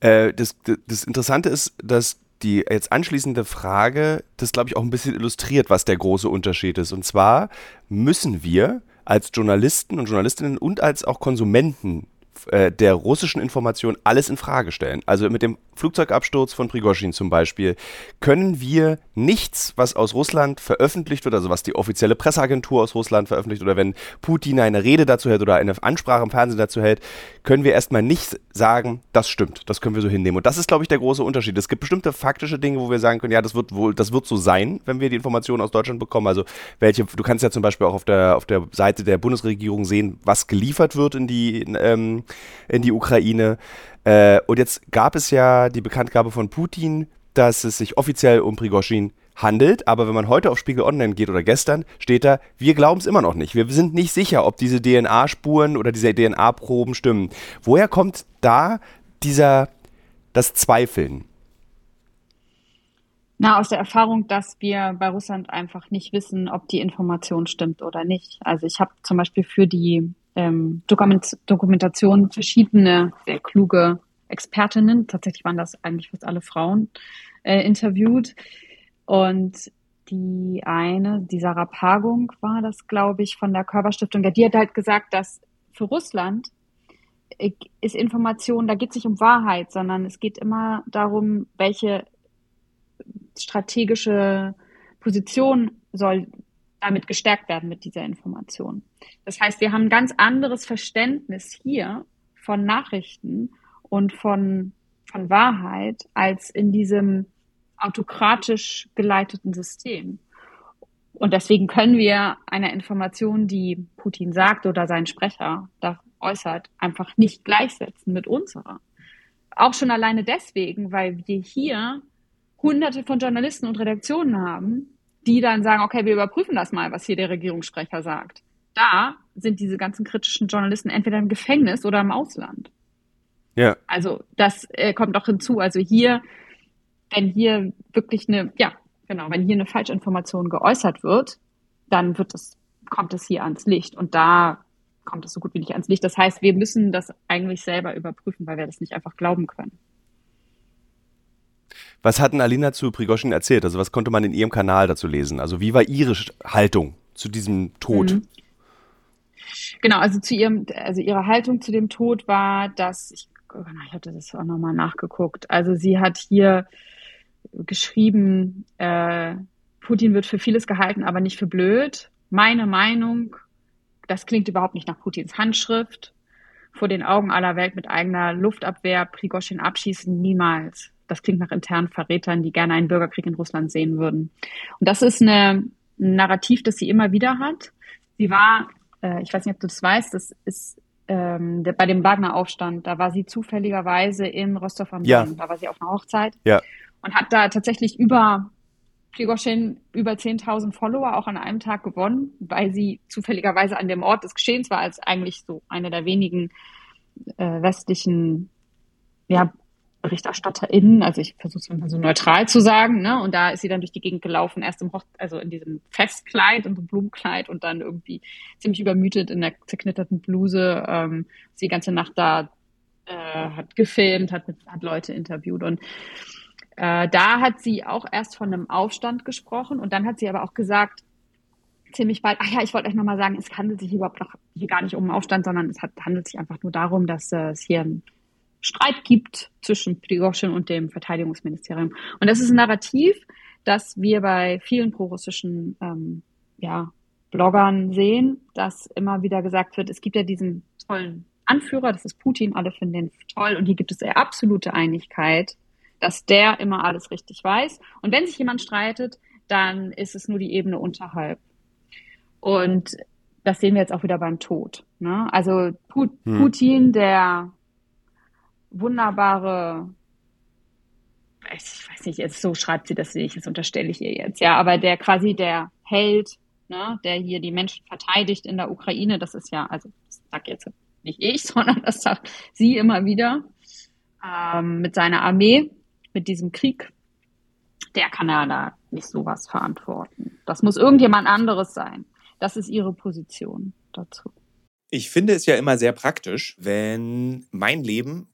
Äh, das, das Interessante ist, dass die jetzt anschließende Frage das, glaube ich, auch ein bisschen illustriert, was der große Unterschied ist. Und zwar müssen wir als Journalisten und Journalistinnen und als auch Konsumenten äh, der russischen Information alles in Frage stellen. Also mit dem Flugzeugabsturz von Prigozhin zum Beispiel können wir nichts, was aus Russland veröffentlicht wird, also was die offizielle Presseagentur aus Russland veröffentlicht oder wenn Putin eine Rede dazu hält oder eine Ansprache im Fernsehen dazu hält, können wir erstmal nicht sagen, das stimmt, das können wir so hinnehmen. Und das ist, glaube ich, der große Unterschied. Es gibt bestimmte faktische Dinge, wo wir sagen können, ja, das wird wohl, das wird so sein, wenn wir die Informationen aus Deutschland bekommen. Also welche, du kannst ja zum Beispiel auch auf der, auf der Seite der Bundesregierung sehen, was geliefert wird in die, ähm, in die Ukraine. Äh, und jetzt gab es ja die Bekanntgabe von Putin, dass es sich offiziell um Prigozhin handelt, aber wenn man heute auf Spiegel Online geht oder gestern, steht da, wir glauben es immer noch nicht. Wir sind nicht sicher, ob diese DNA-Spuren oder diese DNA-Proben stimmen. Woher kommt da dieser, das Zweifeln? Na, aus der Erfahrung, dass wir bei Russland einfach nicht wissen, ob die Information stimmt oder nicht. Also ich habe zum Beispiel für die ähm, Dokument Dokumentation verschiedene sehr kluge Expertinnen, tatsächlich waren das eigentlich fast alle Frauen, äh, interviewt. Und die eine, die Sarah Pagung war das, glaube ich, von der Körperstiftung, die hat halt gesagt, dass für Russland äh, ist Information, da geht es nicht um Wahrheit, sondern es geht immer darum, welche strategische Position soll damit gestärkt werden mit dieser Information. Das heißt, wir haben ein ganz anderes Verständnis hier von Nachrichten und von, von Wahrheit als in diesem autokratisch geleiteten System. Und deswegen können wir einer Information, die Putin sagt oder sein Sprecher da äußert, einfach nicht gleichsetzen mit unserer. Auch schon alleine deswegen, weil wir hier hunderte von Journalisten und Redaktionen haben, die dann sagen, okay, wir überprüfen das mal, was hier der Regierungssprecher sagt. Da sind diese ganzen kritischen Journalisten entweder im Gefängnis oder im Ausland. Ja. Also das äh, kommt auch hinzu. Also hier, wenn hier wirklich eine, ja, genau, wenn hier eine Falschinformation geäußert wird, dann wird es, kommt es hier ans Licht. Und da kommt es so gut wie nicht ans Licht. Das heißt, wir müssen das eigentlich selber überprüfen, weil wir das nicht einfach glauben können. Was hat denn Alina zu Prigozhin erzählt? Also was konnte man in ihrem Kanal dazu lesen? Also wie war ihre Haltung zu diesem Tod? Mhm. Genau, also zu ihrem, also ihre Haltung zu dem Tod war, dass ich, oh, ich hatte das auch nochmal nachgeguckt. Also sie hat hier geschrieben, äh, Putin wird für vieles gehalten, aber nicht für blöd. Meine Meinung, das klingt überhaupt nicht nach Putins Handschrift. Vor den Augen aller Welt mit eigener Luftabwehr Prigozhin abschießen, niemals. Das klingt nach internen Verrätern, die gerne einen Bürgerkrieg in Russland sehen würden. Und das ist eine, ein Narrativ, das sie immer wieder hat. Sie war, äh, ich weiß nicht, ob du das weißt, das ist ähm, der, bei dem Wagner-Aufstand, da war sie zufälligerweise in Rostov am Don, ja. da war sie auf einer Hochzeit ja. und hat da tatsächlich über Prigozhin über 10.000 Follower auch an einem Tag gewonnen, weil sie zufälligerweise an dem Ort des Geschehens war, als eigentlich so eine der wenigen äh, westlichen ja, BerichterstatterInnen, also ich versuche es mal so neutral zu sagen, ne? Und da ist sie dann durch die Gegend gelaufen, erst im Hoch also in diesem Festkleid und so Blumenkleid und dann irgendwie ziemlich übermütet in der zerknitterten Bluse, ähm, sie die ganze Nacht da äh, hat gefilmt, hat, hat Leute interviewt und äh, da hat sie auch erst von einem Aufstand gesprochen und dann hat sie aber auch gesagt, ziemlich bald, ach ja, ich wollte euch nochmal sagen, es handelt sich überhaupt noch hier gar nicht um einen Aufstand, sondern es hat, handelt sich einfach nur darum, dass äh, es hier einen Streit gibt zwischen Prigozhin und dem Verteidigungsministerium. Und das ist ein Narrativ, das wir bei vielen prorussischen ähm, ja, Bloggern sehen, dass immer wieder gesagt wird, es gibt ja diesen tollen Anführer, das ist Putin, alle finden den toll und hier gibt es ja absolute Einigkeit, dass der immer alles richtig weiß. Und wenn sich jemand streitet, dann ist es nur die Ebene unterhalb. Und das sehen wir jetzt auch wieder beim Tod. Ne? Also hm. Putin, der wunderbare, ich weiß nicht, jetzt so schreibt sie das nicht, das unterstelle ich ihr jetzt, ja, aber der quasi der Held, ne, der hier die Menschen verteidigt in der Ukraine, das ist ja, also das sag jetzt nicht ich, sondern das sagt sie immer wieder, ähm, mit seiner Armee, mit diesem Krieg, der kann ja da nicht sowas verantworten. Das muss irgendjemand anderes sein. Das ist ihre Position dazu. Ich finde es ja immer sehr praktisch, wenn mein Leben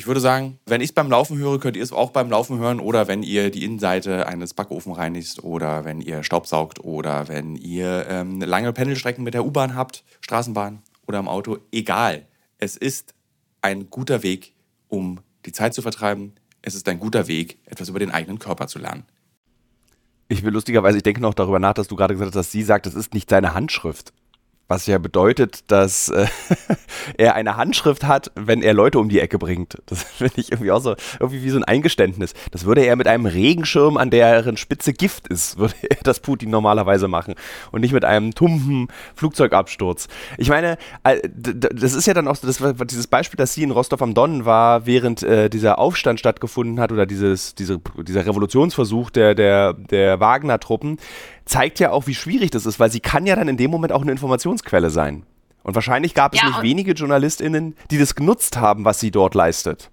ich würde sagen, wenn ich es beim Laufen höre, könnt ihr es auch beim Laufen hören oder wenn ihr die Innenseite eines Backofen reinigt oder wenn ihr Staubsaugt oder wenn ihr ähm, lange Pendelstrecken mit der U-Bahn habt, Straßenbahn oder im Auto. Egal. Es ist ein guter Weg, um die Zeit zu vertreiben. Es ist ein guter Weg, etwas über den eigenen Körper zu lernen. Ich will lustigerweise, ich denke noch darüber nach, dass du gerade gesagt hast, dass sie sagt, das ist nicht seine Handschrift. Was ja bedeutet, dass äh, er eine Handschrift hat, wenn er Leute um die Ecke bringt. Das finde ich irgendwie auch so, irgendwie wie so ein Eingeständnis. Das würde er mit einem Regenschirm, an deren Spitze Gift ist, würde er das Putin normalerweise machen. Und nicht mit einem tumpen Flugzeugabsturz. Ich meine, äh, das ist ja dann auch das dieses Beispiel, das sie in Rostov am Don war, während äh, dieser Aufstand stattgefunden hat oder dieses, diese, dieser Revolutionsversuch der, der, der Wagner-Truppen zeigt ja auch, wie schwierig das ist, weil sie kann ja dann in dem Moment auch eine Informationsquelle sein. Und wahrscheinlich gab es ja, nicht wenige JournalistInnen, die das genutzt haben, was sie dort leistet.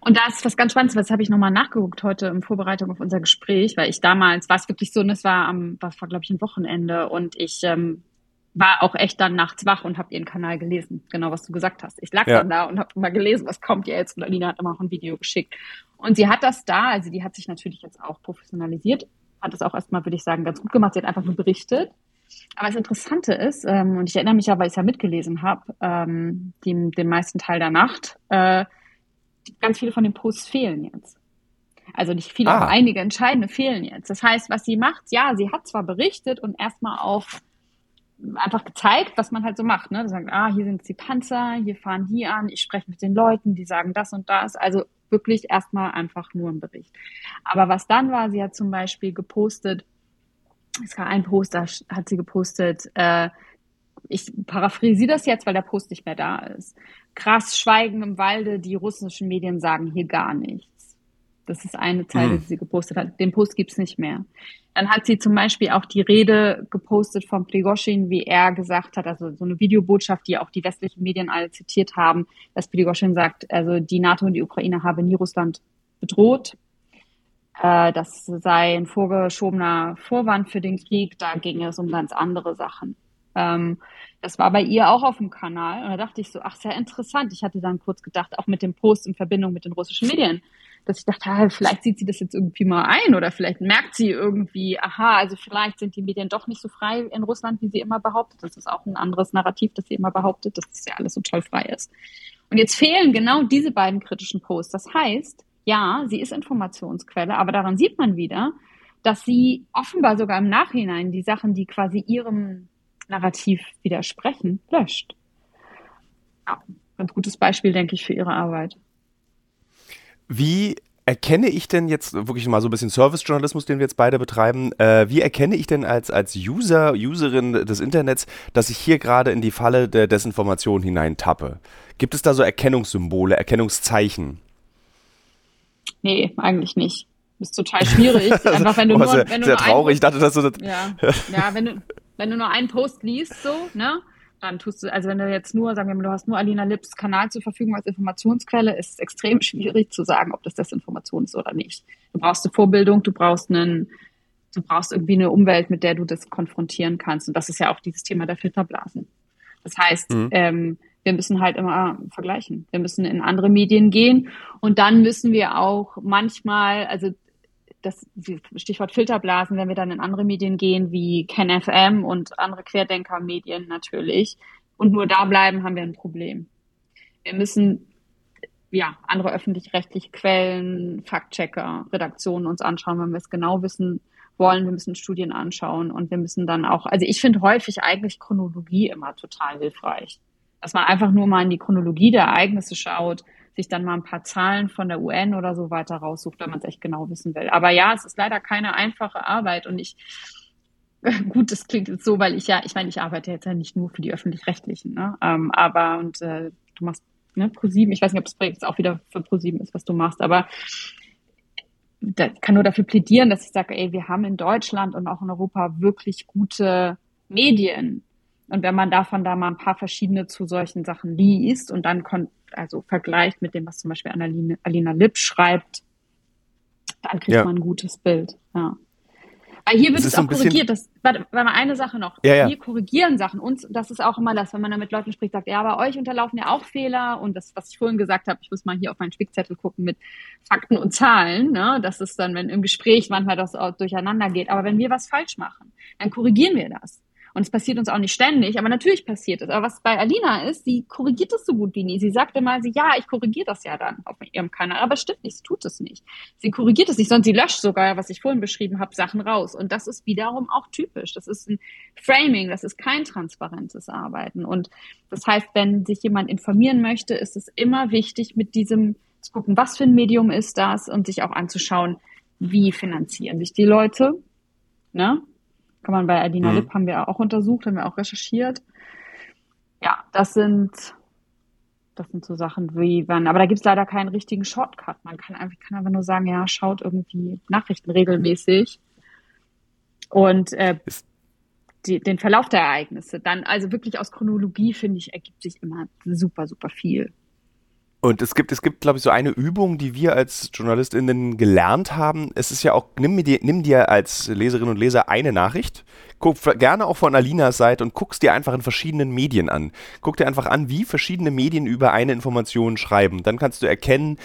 Und da ist was ganz Spannendes, das habe ich nochmal nachgeguckt heute in Vorbereitung auf unser Gespräch, weil ich damals, war es wirklich so, und es war am, war, war glaube ich, ein Wochenende und ich ähm, war auch echt dann nachts wach und habe ihren Kanal gelesen, genau was du gesagt hast. Ich lag ja. dann da und habe mal gelesen, was kommt jetzt. Und Alina hat immer auch ein Video geschickt. Und sie hat das da, also die hat sich natürlich jetzt auch professionalisiert, hat es auch erstmal, würde ich sagen, ganz gut gemacht. Sie hat einfach nur berichtet. Aber das Interessante ist, ähm, und ich erinnere mich ja, weil ich es ja mitgelesen habe, ähm, den, den meisten Teil der Nacht, äh, ganz viele von den Posts fehlen jetzt. Also nicht viele, Ah. aber einige entscheidende fehlen jetzt. Das heißt, was sie macht, ja, sie hat zwar berichtet und erstmal auf einfach gezeigt, was man halt so macht. Ne? Sie sagt, ah, hier sind jetzt die Panzer, hier fahren die an, ich spreche mit den Leuten, die sagen das und das. Also wirklich erstmal einfach nur ein Bericht. Aber was dann war, sie hat zum Beispiel gepostet, es war ein Post, da hat sie gepostet, äh, ich paraphrasiere das jetzt, weil der Post nicht mehr da ist. Krass Schweigen im Walde, die russischen Medien sagen hier gar nichts. Das ist eine Zeile, Hm. die sie gepostet hat. Den Post gibt's nicht mehr. Dann hat sie zum Beispiel auch die Rede gepostet von Prigozhin, wie er gesagt hat, also so eine Videobotschaft, die auch die westlichen Medien alle zitiert haben, dass Prigozhin sagt, also die NATO und die Ukraine habe nie Russland bedroht. Äh, das sei ein vorgeschobener Vorwand für den Krieg, da ging es um ganz andere Sachen. Ähm, das war bei ihr auch auf dem Kanal und da dachte ich so, ach, sehr interessant. Ich hatte dann kurz gedacht, auch mit dem Post in Verbindung mit den russischen Medien, dass ich dachte, ah, vielleicht sieht sie das jetzt irgendwie mal ein oder vielleicht merkt sie irgendwie, aha, also vielleicht sind die Medien doch nicht so frei in Russland, wie sie immer behauptet. Das ist auch ein anderes Narrativ, das sie immer behauptet, dass das ja alles so toll frei ist. Und jetzt fehlen genau diese beiden kritischen Posts. Das heißt, ja, sie ist Informationsquelle, aber daran sieht man wieder, dass sie offenbar sogar im Nachhinein die Sachen, die quasi ihrem Narrativ widersprechen, löscht. Ja, ganz gutes Beispiel, denke ich, für ihre Arbeit. Wie erkenne ich denn jetzt wirklich mal so ein bisschen Service-Journalismus, den wir jetzt beide betreiben, äh, wie erkenne ich denn als, als User, Userin des Internets, dass ich hier gerade in die Falle der Desinformation hineintappe? Gibt es da so Erkennungssymbole, Erkennungszeichen? Nee, eigentlich nicht. Das ist total schwierig. Einfach wenn du Oh, nur, sehr, wenn du sehr traurig. Ich Einen, dachte, dass du das. ja, ja, wenn du, wenn du nur einen Post liest, so, ne, dann tust du, also wenn du jetzt nur, sagen wir mal, du hast nur Alina Lips Kanal zur Verfügung als Informationsquelle, ist es extrem schwierig zu sagen, ob das Desinformation ist oder nicht. Du brauchst eine Vorbildung, du brauchst einen, du brauchst irgendwie eine Umwelt, mit der du das konfrontieren kannst. Und das ist ja auch dieses Thema der Filterblasen. Das heißt, Mhm. ähm, wir müssen halt immer vergleichen. Wir müssen in andere Medien gehen und dann müssen wir auch manchmal, also das Stichwort Filterblasen, wenn wir dann in andere Medien gehen, wie KenFM und andere Querdenker-Medien natürlich, und nur da bleiben, haben wir ein Problem. Wir müssen ja andere öffentlich-rechtliche Quellen, Faktchecker, Redaktionen uns anschauen, wenn wir es genau wissen wollen. Wir müssen Studien anschauen und wir müssen dann auch, also ich finde häufig eigentlich Chronologie immer total hilfreich. Dass man einfach nur mal in die Chronologie der Ereignisse schaut, sich dann mal ein paar Zahlen von der UN oder so weiter raussucht, wenn man es echt genau wissen will. Aber ja, es ist leider keine einfache Arbeit und ich, gut, das klingt jetzt so, weil ich ja, ich meine, ich arbeite jetzt ja nicht nur für die Öffentlich-Rechtlichen, ne? Ähm, aber und äh, du machst ne, ProSieben, ich weiß nicht, ob das Projekt jetzt auch wieder für ProSieben ist, was du machst, aber ich kann nur dafür plädieren, dass ich sage, ey, wir haben in Deutschland und auch in Europa wirklich gute Medien. Und wenn man davon da mal ein paar verschiedene zu solchen Sachen liest und dann kon also vergleicht mit dem, was zum Beispiel Annalena, Alina Lipp schreibt, dann kriegt Ja. man ein gutes Bild. Ja. Weil hier wird Es es, auch korrigiert. Das, warte, warte mal, eine Sache noch. Ja, ja. Wir korrigieren Sachen. Uns, das ist auch immer das, wenn man da mit Leuten spricht, sagt, ja, bei euch unterlaufen ja auch Fehler. Und das, was ich vorhin gesagt habe, ich muss mal hier auf meinen Spickzettel gucken mit Fakten und Zahlen. Ne? Das ist dann, wenn im Gespräch manchmal das durcheinander geht. Aber wenn wir was falsch machen, dann korrigieren wir das. Und es passiert uns auch nicht ständig, aber natürlich passiert es. Aber was bei Alina ist, sie korrigiert das so gut wie nie. Sie sagt immer, sie, ja, ich korrigiere das ja dann auf ihrem Kanal, aber es stimmt nicht, sie tut es nicht. Sie korrigiert es nicht, sondern sie löscht sogar, was ich vorhin beschrieben habe, Sachen raus. Und das ist wiederum auch typisch. Das ist ein Framing, das ist kein transparentes Arbeiten. Und das heißt, wenn sich jemand informieren möchte, ist es immer wichtig, mit diesem zu gucken, was für ein Medium ist das und sich auch anzuschauen, wie finanzieren sich die Leute. Ne? Kann man bei Adina Mhm. Lipp haben wir auch untersucht, haben wir auch recherchiert. Ja, das sind, das sind so Sachen wie wann, aber da gibt's leider keinen richtigen Shortcut. Man kann einfach, kann einfach nur sagen, ja, schaut irgendwie Nachrichten regelmäßig und äh, die, den Verlauf der Ereignisse. Dann, also wirklich aus Chronologie, finde ich, ergibt sich immer super, super viel. Und es gibt, es gibt, glaube ich, so eine Übung, die wir als JournalistInnen gelernt haben. Es ist ja auch, nimm, dir, nimm dir als Leserin und Leser eine Nachricht, guck gerne auch von Alinas Seite und guckst dir einfach in verschiedenen Medien an. Guck dir einfach an, wie verschiedene Medien über eine Information schreiben. Dann kannst du erkennen,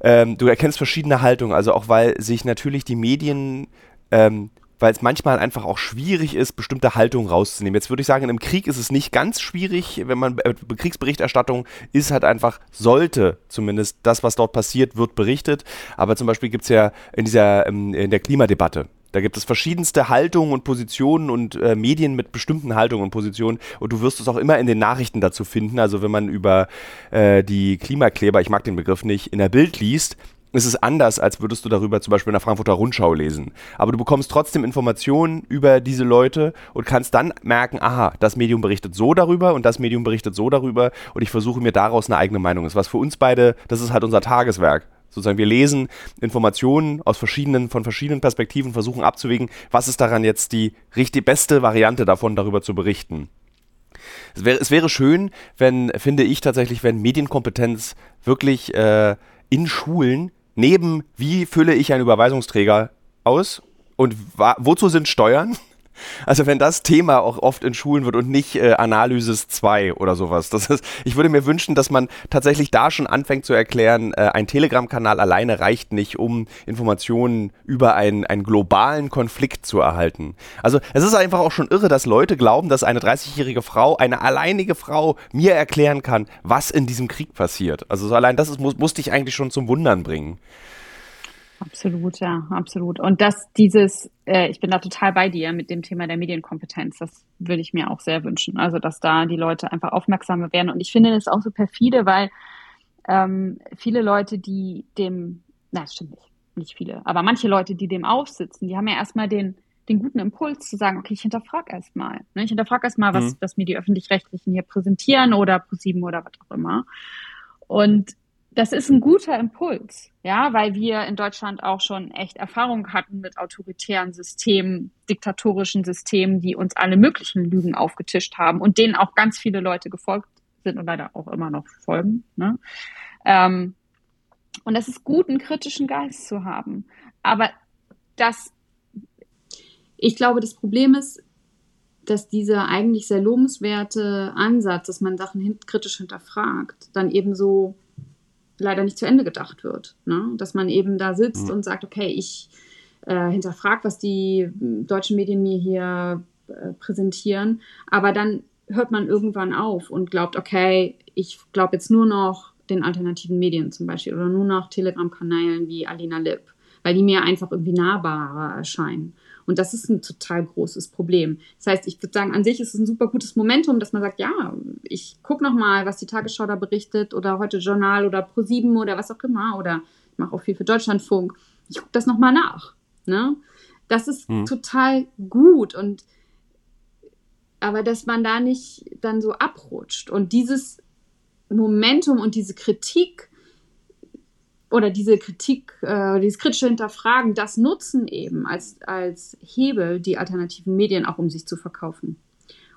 ähm, du erkennst verschiedene Haltungen, also auch weil sich natürlich die Medien ähm, weil es manchmal einfach auch schwierig ist, bestimmte Haltungen rauszunehmen. Jetzt würde ich sagen, im Krieg ist es nicht ganz schwierig, wenn man äh, Kriegsberichterstattung ist halt einfach, sollte zumindest das, was dort passiert, wird berichtet. Aber zum Beispiel gibt es ja in dieser ähm, in der Klimadebatte da gibt es verschiedenste Haltungen und Positionen und äh, Medien mit bestimmten Haltungen und Positionen und du wirst es auch immer in den Nachrichten dazu finden. Also wenn man über äh, die Klimakleber, ich mag den Begriff nicht, in der Bild liest, ist es anders, als würdest du darüber zum Beispiel in der Frankfurter Rundschau lesen. Aber du bekommst trotzdem Informationen über diese Leute und kannst dann merken, aha, das Medium berichtet so darüber und das Medium berichtet so darüber und ich versuche mir daraus eine eigene Meinung. Das ist was für uns beide, das ist halt unser Tageswerk. Sozusagen, wir lesen Informationen aus verschiedenen, von verschiedenen Perspektiven, versuchen abzuwägen, was ist daran jetzt die richtig beste Variante davon, darüber zu berichten. Es wäre, es wäre schön, wenn, finde ich tatsächlich, wenn Medienkompetenz wirklich äh, in Schulen neben wie fülle ich einen Überweisungsträger aus und wozu sind Steuern also wenn das Thema auch oft in Schulen wird und nicht äh, Analysis 2 oder sowas. Das ist, ich würde mir wünschen, dass man tatsächlich da schon anfängt zu erklären, äh, ein Telegram-Kanal alleine reicht nicht, um Informationen über einen, einen globalen Konflikt zu erhalten. Also es ist einfach auch schon irre, dass Leute glauben, dass eine 30-jährige Frau, eine alleinige Frau mir erklären kann, was in diesem Krieg passiert. Also so allein das ist, muss, musste ich eigentlich schon zum Wundern bringen. Absolut, ja, absolut. Und dass dieses, äh, ich bin da total bei dir mit dem Thema der Medienkompetenz, das würde ich mir auch sehr wünschen. Also, dass da die Leute einfach aufmerksamer werden. Und ich finde das auch so perfide, weil ähm, viele Leute, die dem, na, stimmt nicht, nicht viele, aber manche Leute, die dem aufsitzen, die haben ja erstmal den, den guten Impuls zu sagen, okay, ich hinterfrage erstmal. Ne? Ich hinterfrage erstmal, was, mhm. was mir die Öffentlich-Rechtlichen hier präsentieren oder ProSieben oder was auch immer. Und das ist ein guter Impuls, ja, weil wir in Deutschland auch schon echt Erfahrung hatten mit autoritären Systemen, diktatorischen Systemen, die uns alle möglichen Lügen aufgetischt haben und denen auch ganz viele Leute gefolgt sind und leider auch immer noch folgen. Ne? Ähm, und es ist gut, einen kritischen Geist zu haben. Aber das, ich glaube, das Problem ist, dass dieser eigentlich sehr lobenswerte Ansatz, dass man Sachen kritisch hinterfragt, dann eben so leider nicht zu Ende gedacht wird. Ne? Dass man eben da sitzt mhm. und sagt, okay, ich äh, hinterfrage, was die deutschen Medien mir hier äh, präsentieren, aber dann hört man irgendwann auf und glaubt, okay, ich glaube jetzt nur noch den alternativen Medien zum Beispiel oder nur noch Telegram-Kanälen wie Alina Lipp, weil die mir einfach irgendwie nahbarer erscheinen. Und das ist ein total großes Problem. Das heißt, ich würde sagen, an sich ist es ein super gutes Momentum, dass man sagt, ja, ich gucke noch mal, was die Tagesschau da berichtet oder heute Journal oder Pro7 oder was auch immer oder ich mache auch viel für Deutschlandfunk. Ich gucke das noch mal nach. Ne? Das ist hm. total gut und aber dass man da nicht dann so abrutscht und dieses Momentum und diese Kritik oder diese Kritik, äh, dieses kritische Hinterfragen, das nutzen eben als, als Hebel die alternativen Medien auch, um sich zu verkaufen.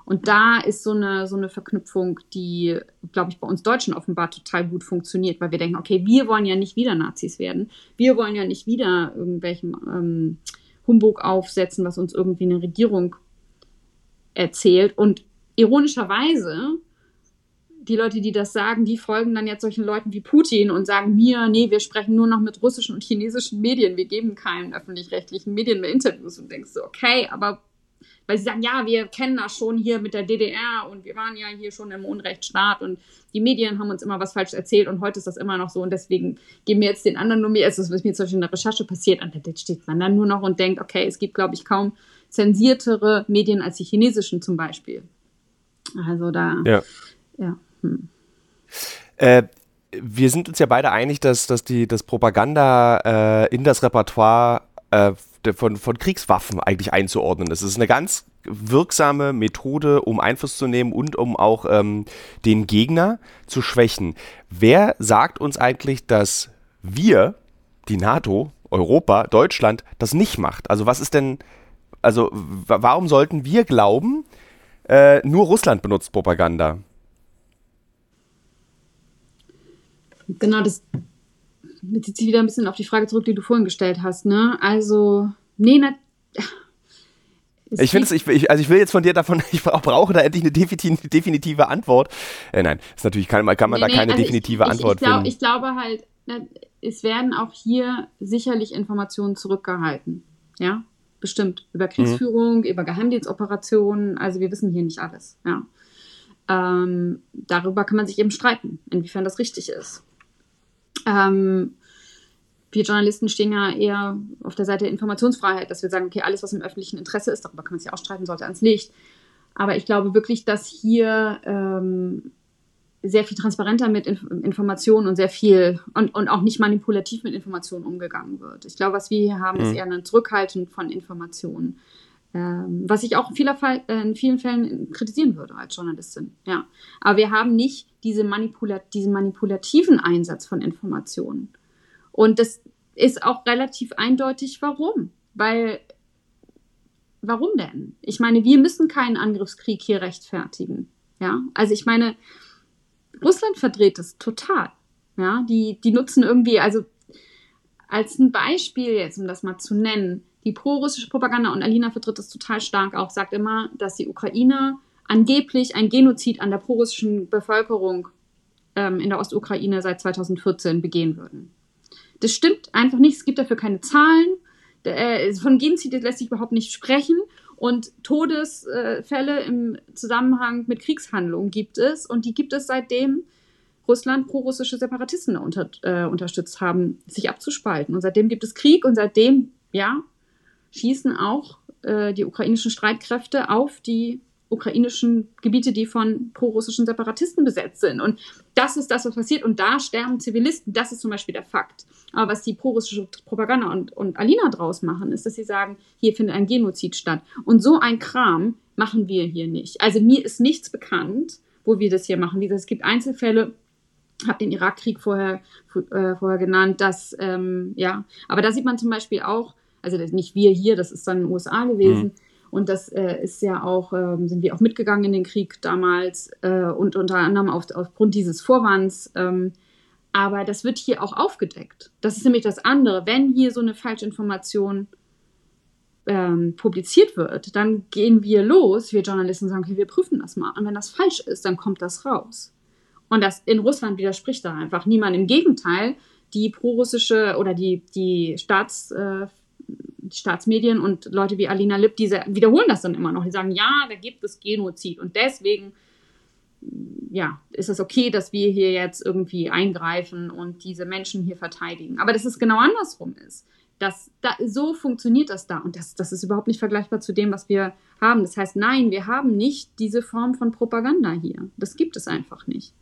Und da ist so eine, so eine Verknüpfung, die, glaube ich, bei uns Deutschen offenbar total gut funktioniert, weil wir denken, okay, wir wollen ja nicht wieder Nazis werden. Wir wollen ja nicht wieder irgendwelchen ähm, Humbug aufsetzen, was uns irgendwie eine Regierung erzählt. Und ironischerweise die Leute, die das sagen, die folgen dann jetzt solchen Leuten wie Putin und sagen mir, nee, wir sprechen nur noch mit russischen und chinesischen Medien, wir geben keinen öffentlich-rechtlichen Medien mehr Interviews und denkst so, okay, aber weil sie sagen, ja, wir kennen das schon hier mit der DDR und wir waren ja hier schon im Unrechtsstaat und die Medien haben uns immer was falsch erzählt und heute ist das immer noch so und deswegen geben wir jetzt den anderen nur mehr, also was mir zum Beispiel in der Recherche passiert, und da steht man dann nur noch und denkt, okay, es gibt, glaube ich, kaum zensiertere Medien als die chinesischen zum Beispiel. Also da, ja. ja. Hm. Äh, wir sind uns ja beide einig, dass, dass die das Propaganda äh, in das Repertoire äh, von, von Kriegswaffen eigentlich einzuordnen ist. Es ist eine ganz wirksame Methode, um Einfluss zu nehmen und um auch ähm, den Gegner zu schwächen. Wer sagt uns eigentlich, dass wir, die NATO, Europa, Deutschland, das nicht macht? Also was ist denn, also warum sollten wir glauben, äh, nur Russland benutzt Propaganda? Genau, das bezieht sich wieder ein bisschen auf die Frage zurück, die du vorhin gestellt hast. Ne? Also, nee, na, ich finde es, ich, ich, also ich will jetzt von dir davon, ich brauche da endlich eine definitive Antwort. Äh, nein, ist natürlich kann, kann man nee, da keine also definitive ich, Antwort glaub, finden. Ich glaube halt, es werden auch hier sicherlich Informationen zurückgehalten. Ja. bestimmt. Über Kriegsführung, mhm. über Geheimdienstoperationen. Also wir wissen hier nicht alles. Ja. Ähm, darüber kann man sich eben streiten, inwiefern das richtig ist. Ähm, wir Journalisten stehen ja eher auf der Seite der Informationsfreiheit, dass wir sagen, okay, alles, was im öffentlichen Interesse ist, darüber kann man sich auch streiten, sollte ans Licht. Aber ich glaube wirklich, dass hier ähm, sehr viel transparenter mit Inf Informationen und sehr viel und, und auch nicht manipulativ mit Informationen umgegangen wird. Ich glaube, was wir hier haben, mhm. ist eher eine Zurückhaltung von Informationen. Ähm, was ich auch in, vieler Fall, äh, in vielen Fällen kritisieren würde als Journalistin. Ja. Aber wir haben nicht diese Manipula diesen manipulativen Einsatz von Informationen. Und das ist auch relativ eindeutig, warum. Weil, warum denn? Ich meine, wir müssen keinen Angriffskrieg hier rechtfertigen. Ja, also ich meine, Russland verdreht es total. Ja, die, die nutzen irgendwie, also als ein Beispiel jetzt, um das mal zu nennen, die pro-russische Propaganda, und Alina vertritt das total stark auch, sagt immer, dass die Ukraine angeblich ein Genozid an der pro-russischen Bevölkerung ähm, in der Ostukraine seit 2014 begehen würden. Das stimmt einfach nicht. Es gibt dafür keine Zahlen. Äh, von Genozid lässt sich überhaupt nicht sprechen. Und Todesfälle im Zusammenhang mit Kriegshandlungen gibt es. Und die gibt es seitdem Russland pro-russische Separatisten unter, äh, unterstützt haben, sich abzuspalten. Und seitdem gibt es Krieg und seitdem, ja, schießen auch äh, die ukrainischen Streitkräfte auf die ukrainischen Gebiete, die von pro-russischen Separatisten besetzt sind. Und das ist das, was passiert. Und da sterben Zivilisten. Das ist zum Beispiel der Fakt. Aber was die pro-russische Propaganda und, und Alina draus machen, ist, dass sie sagen, hier findet ein Genozid statt. Und so ein Kram machen wir hier nicht. Also mir ist nichts bekannt, wo wir das hier machen. Wie gesagt, es gibt Einzelfälle, habe den Irakkrieg vorher, äh, vorher genannt, dass, ähm, ja, aber da sieht man zum Beispiel auch, also nicht wir hier, das ist dann in den USA gewesen, mhm und das äh, ist ja auch, äh, sind wir auch mitgegangen in den Krieg damals äh, und unter anderem auf, aufgrund dieses Vorwands. Ähm, aber das wird hier auch aufgedeckt. Das ist nämlich das andere. Wenn hier so eine Falschinformation ähm, publiziert wird, dann gehen wir los, wir Journalisten sagen, okay, wir prüfen das mal. Und wenn das falsch ist, dann kommt das raus. Und das in Russland widerspricht da einfach niemand. Im Gegenteil, die prorussische oder die, die Staats, äh, Staatsmedien und Leute wie Alina Lipp, die wiederholen das dann immer noch. Die sagen, ja, da gibt es Genozid. Und deswegen, ja, ist es okay, dass wir hier jetzt irgendwie eingreifen und diese Menschen hier verteidigen. Aber dass es genau andersrum ist. Das, da, so funktioniert das da. Und das, das ist überhaupt nicht vergleichbar zu dem, was wir haben. Das heißt, nein, wir haben nicht diese Form von Propaganda hier. Das gibt es einfach nicht.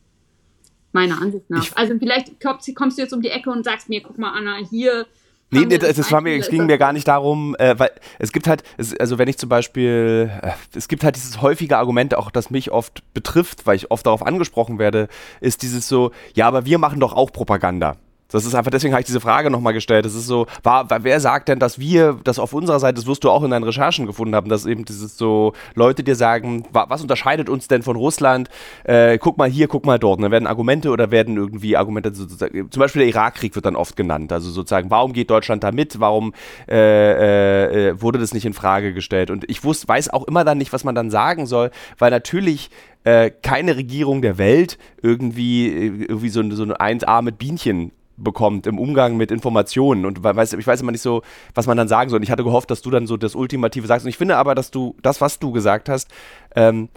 Meiner Ansicht nach. Ich, also vielleicht kommst, kommst, du jetzt um die Ecke und sagst mir, guck mal, Anna, hier Nee, nee das, das war mir, es ging mir gar nicht darum, äh, weil es gibt halt, es, also wenn ich zum Beispiel, äh, es gibt halt dieses häufige Argument, auch das mich oft betrifft, weil ich oft darauf angesprochen werde, ist dieses so, ja, aber wir machen doch auch Propaganda. Das ist einfach, deswegen habe ich diese Frage nochmal gestellt. Das ist so, war, wer sagt denn, dass wir das auf unserer Seite, das wirst du auch in deinen Recherchen gefunden haben, dass eben dieses so Leute dir sagen, was unterscheidet uns denn von Russland? Äh, guck mal hier, guck mal dort. Und dann werden Argumente oder werden irgendwie Argumente, sozusagen, zum Beispiel der Irakkrieg wird dann oft genannt. Also sozusagen, warum geht Deutschland da mit? Warum äh, äh, äh, wurde das nicht in Frage gestellt? Und ich wusste, weiß auch immer dann nicht, was man dann sagen soll, weil natürlich äh, keine Regierung der Welt irgendwie, äh, irgendwie so, so ein 1A mit Bienchen bekommt im Umgang mit Informationen und weiß, ich weiß immer nicht so, was man dann sagen soll. Und ich hatte gehofft, dass du dann so das Ultimative sagst. Und ich finde aber, dass du das, was du gesagt hast, ähm,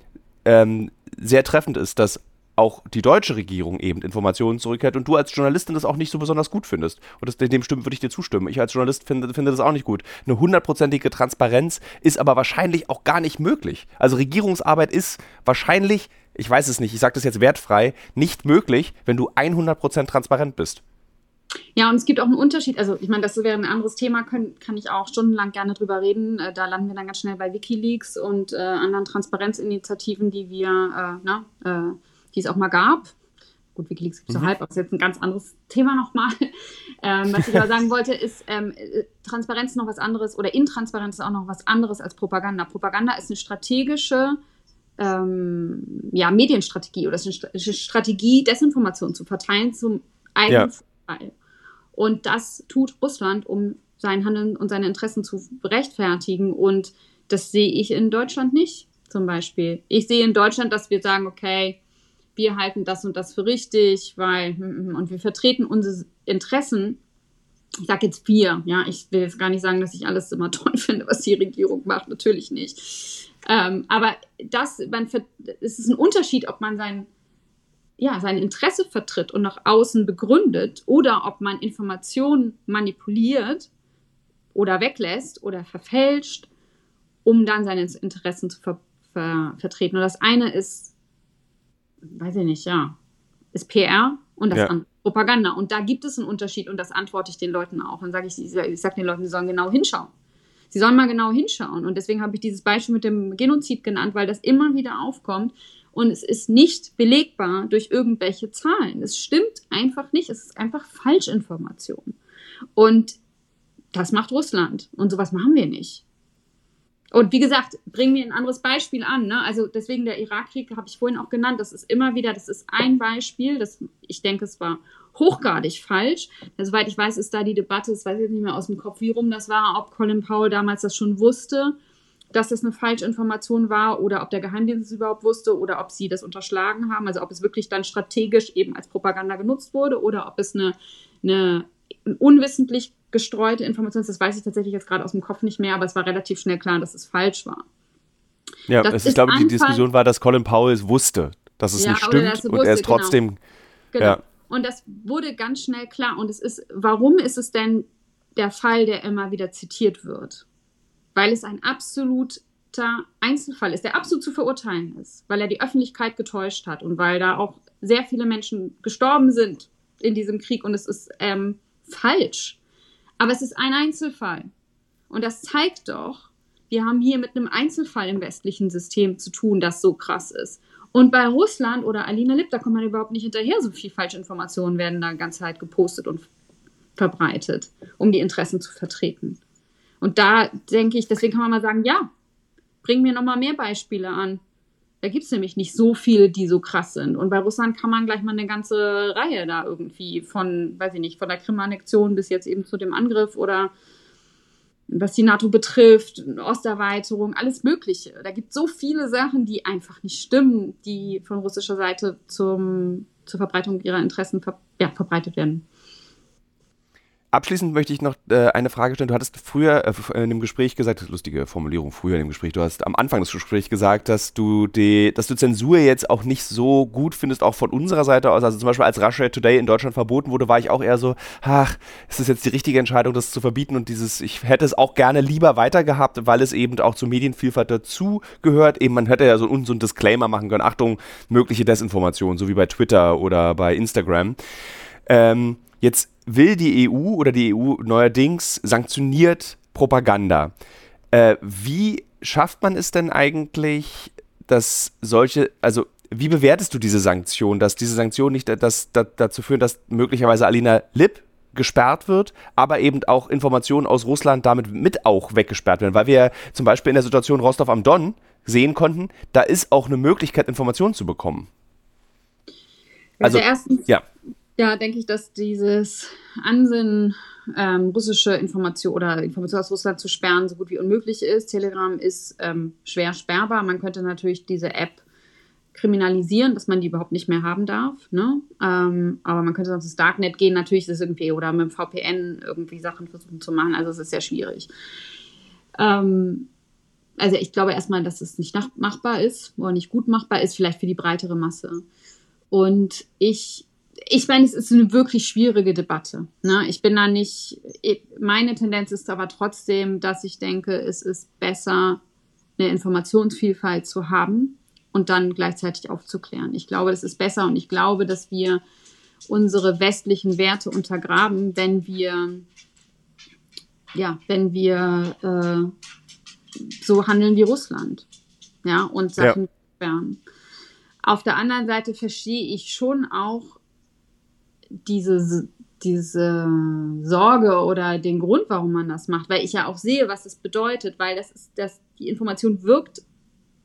ähm, sehr treffend ist, dass auch die deutsche Regierung eben Informationen zurückhält und du als Journalistin das auch nicht so besonders gut findest. Und das, dem stimmen würde ich dir zustimmen. Ich als Journalist finde, finde das auch nicht gut. Eine hundertprozentige Transparenz ist aber wahrscheinlich auch gar nicht möglich. Also Regierungsarbeit ist wahrscheinlich, ich weiß es nicht, ich sage das jetzt wertfrei, nicht möglich, wenn du 100% transparent bist. Ja, und es gibt auch einen Unterschied. Also, ich meine, das wäre ein anderes Thema, können, kann ich auch stundenlang gerne drüber reden. Äh, da landen wir dann ganz schnell bei Wikileaks und äh, anderen Transparenzinitiativen, die wir, äh, na, äh, die es auch mal gab. Gut, Wikileaks gibt es mhm. so halb, aber das ist jetzt ein ganz anderes Thema nochmal. Ähm, was ich aber sagen wollte, ist, ähm, äh, Transparenz ist noch was anderes oder Intransparenz ist auch noch was anderes als Propaganda. Propaganda ist eine strategische ähm, ja, Medienstrategie oder ist eine Strategie, Desinformation zu verteilen zum eigenen ja. Vorteil. Und das tut Russland, um sein Handeln und seine Interessen zu rechtfertigen. Und das sehe ich in Deutschland nicht, zum Beispiel. Ich sehe in Deutschland, dass wir sagen, okay, wir halten das und das für richtig, weil, hm, hm, und wir vertreten unsere Interessen ich sage jetzt wir, ja, ich will jetzt gar nicht sagen, dass ich alles immer toll finde, was die Regierung macht, natürlich nicht. Ähm, aber das, man, es ist ein Unterschied, ob man sein, ja, sein Interesse vertritt und nach außen begründet oder ob man Informationen manipuliert oder weglässt oder verfälscht, um dann seine Interessen zu ver ver vertreten. Und das eine ist, weiß ich nicht, ja, ist PR und das ja. andere Propaganda. Und da gibt es einen Unterschied und das antworte ich den Leuten auch. Und sage ich, ich sage den Leuten, sie sollen genau hinschauen. Sie sollen mal genau hinschauen. Und deswegen habe ich dieses Beispiel mit dem Genozid genannt, weil das immer wieder aufkommt. Und es ist nicht belegbar durch irgendwelche Zahlen. Es stimmt einfach nicht. Es ist einfach Falschinformation. Und das macht Russland. Und sowas machen wir nicht. Und wie gesagt, bringen wir ein anderes Beispiel an. Ne? Also deswegen der Irakkrieg habe ich vorhin auch genannt. Das ist immer wieder, das ist ein Beispiel. Das, ich denke, es war hochgradig falsch. Soweit ich weiß, ist da die Debatte, das weiß ich nicht mehr aus dem Kopf, wie rum das war, ob Colin Powell damals das schon wusste, dass das eine Falschinformation war oder ob der Geheimdienst es überhaupt wusste oder ob sie das unterschlagen haben. Also ob es wirklich dann strategisch eben als Propaganda genutzt wurde oder ob es eine, eine unwissentlich gestreute Information, das weiß ich tatsächlich jetzt gerade aus dem Kopf nicht mehr, aber es war relativ schnell klar, dass es falsch war. Ja, das ist, ich glaube, die Diskussion war, dass Colin Powell es wusste, dass es ja, nicht stimmt wusste, und er es genau. trotzdem. Genau. genau. Ja. Und das wurde ganz schnell klar. Und es ist, warum ist es denn der Fall, der immer wieder zitiert wird? Weil es ein absoluter Einzelfall ist, der absolut zu verurteilen ist, weil er die Öffentlichkeit getäuscht hat und weil da auch sehr viele Menschen gestorben sind in diesem Krieg und es ist ähm, falsch. Aber es ist ein Einzelfall. Und das zeigt doch, wir haben hier mit einem Einzelfall im westlichen System zu tun, das so krass ist. Und bei Russland oder Alina Lip, da kommt man überhaupt nicht hinterher. So viel Falschinformationen werden da ganz Zeit gepostet und verbreitet, um die Interessen zu vertreten. Und da denke ich, deswegen kann man mal sagen, ja, bring mir noch mal mehr Beispiele an. Da gibt es nämlich nicht so viele, die so krass sind. Und bei Russland kann man gleich mal eine ganze Reihe da irgendwie von, weiß ich nicht, von der Krim-Annexion bis jetzt eben zu dem Angriff oder was die NATO betrifft, Osterweiterung, alles Mögliche. Da gibt es so viele Sachen, die einfach nicht stimmen, die von russischer Seite zum, zur Verbreitung ihrer Interessen ver ja, verbreitet werden. Abschließend möchte ich noch äh, eine Frage stellen. Du hattest früher äh, in dem Gespräch gesagt, lustige Formulierung, früher in dem Gespräch, du hast am Anfang des Gesprächs gesagt, dass du die, dass du Zensur jetzt auch nicht so gut findest, auch von unserer Seite aus. Also zum Beispiel als Russia Today in Deutschland verboten wurde, war ich auch eher so, ach, ist das jetzt die richtige Entscheidung, das zu verbieten und dieses, ich hätte es auch gerne lieber weiter gehabt, weil es eben auch zur Medienvielfalt dazu gehört. Eben, man hätte ja so, so ein Disclaimer machen können, Achtung, mögliche Desinformation, so wie bei Twitter oder bei Instagram. Ähm, jetzt will die EU oder die EU neuerdings sanktioniert Propaganda. Äh, wie schafft man es denn eigentlich, dass solche, also wie bewertest du diese Sanktion, dass diese Sanktionen nicht das, das, dazu führen, dass möglicherweise Alina Lipp gesperrt wird, aber eben auch Informationen aus Russland damit mit auch weggesperrt werden, weil wir zum Beispiel in der Situation Rostov am Don sehen konnten, da ist auch eine Möglichkeit, Informationen zu bekommen. Also, also erstens, ja. Ja, denke ich, dass dieses Ansinnen, ähm, russische Information oder Informationen aus Russland zu sperren, so gut wie unmöglich ist. Telegram ist ähm, schwer sperrbar. Man könnte natürlich diese App kriminalisieren, dass man die überhaupt nicht mehr haben darf. Ne? Ähm, aber man könnte sonst ins Darknet gehen, natürlich ist es irgendwie, oder mit dem VPN irgendwie Sachen versuchen zu machen. Also es ist sehr schwierig. Ähm, also ich glaube erstmal, dass es nicht machbar ist oder nicht gut machbar ist, vielleicht für die breitere Masse. Und ich ich meine, es ist eine wirklich schwierige Debatte. Ne? Ich bin da nicht, meine Tendenz ist aber trotzdem, dass ich denke, es ist besser, eine Informationsvielfalt zu haben und dann gleichzeitig aufzuklären. Ich glaube, das ist besser und ich glaube, dass wir unsere westlichen Werte untergraben, wenn wir, ja, wenn wir äh, so handeln wie Russland. Ja, und Sachen ja. sperren. Auf der anderen Seite verstehe ich schon auch, diese, diese Sorge oder den Grund, warum man das macht, weil ich ja auch sehe, was es bedeutet, weil das ist, dass die Information wirkt,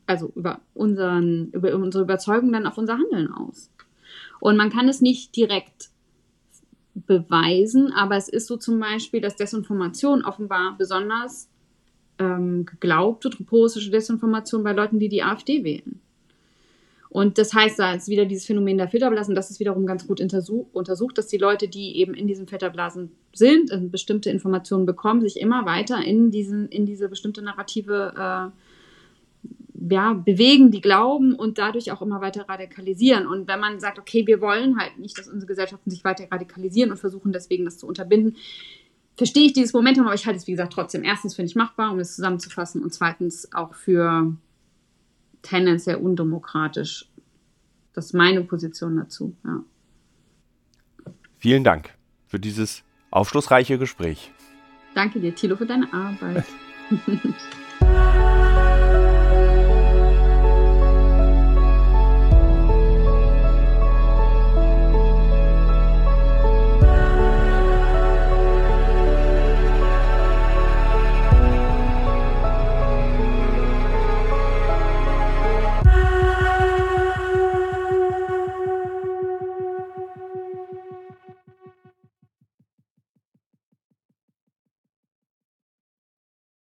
also über unseren, über unsere Überzeugung dann auf unser Handeln aus. Und man kann es nicht direkt beweisen, aber es ist so zum Beispiel, dass Desinformation offenbar besonders ähm, geglaubt wird, russische Desinformation bei Leuten, die die AfD wählen. Und das heißt, da ist wieder dieses Phänomen der Filterblasen, das ist wiederum ganz gut untersucht, dass die Leute, die eben in diesen Filterblasen sind, und bestimmte Informationen bekommen, sich immer weiter in, diesen, in diese bestimmte Narrative äh, ja, bewegen, die glauben und dadurch auch immer weiter radikalisieren. Und wenn man sagt, okay, wir wollen halt nicht, dass unsere Gesellschaften sich weiter radikalisieren und versuchen deswegen das zu unterbinden, verstehe ich dieses Momentum, aber ich halte es, wie gesagt, trotzdem erstens für nicht machbar, um es zusammenzufassen und zweitens auch für tendenziell undemokratisch. Das ist meine Position dazu. Ja. Vielen Dank für dieses aufschlussreiche Gespräch. Danke dir, Thilo, für deine Arbeit.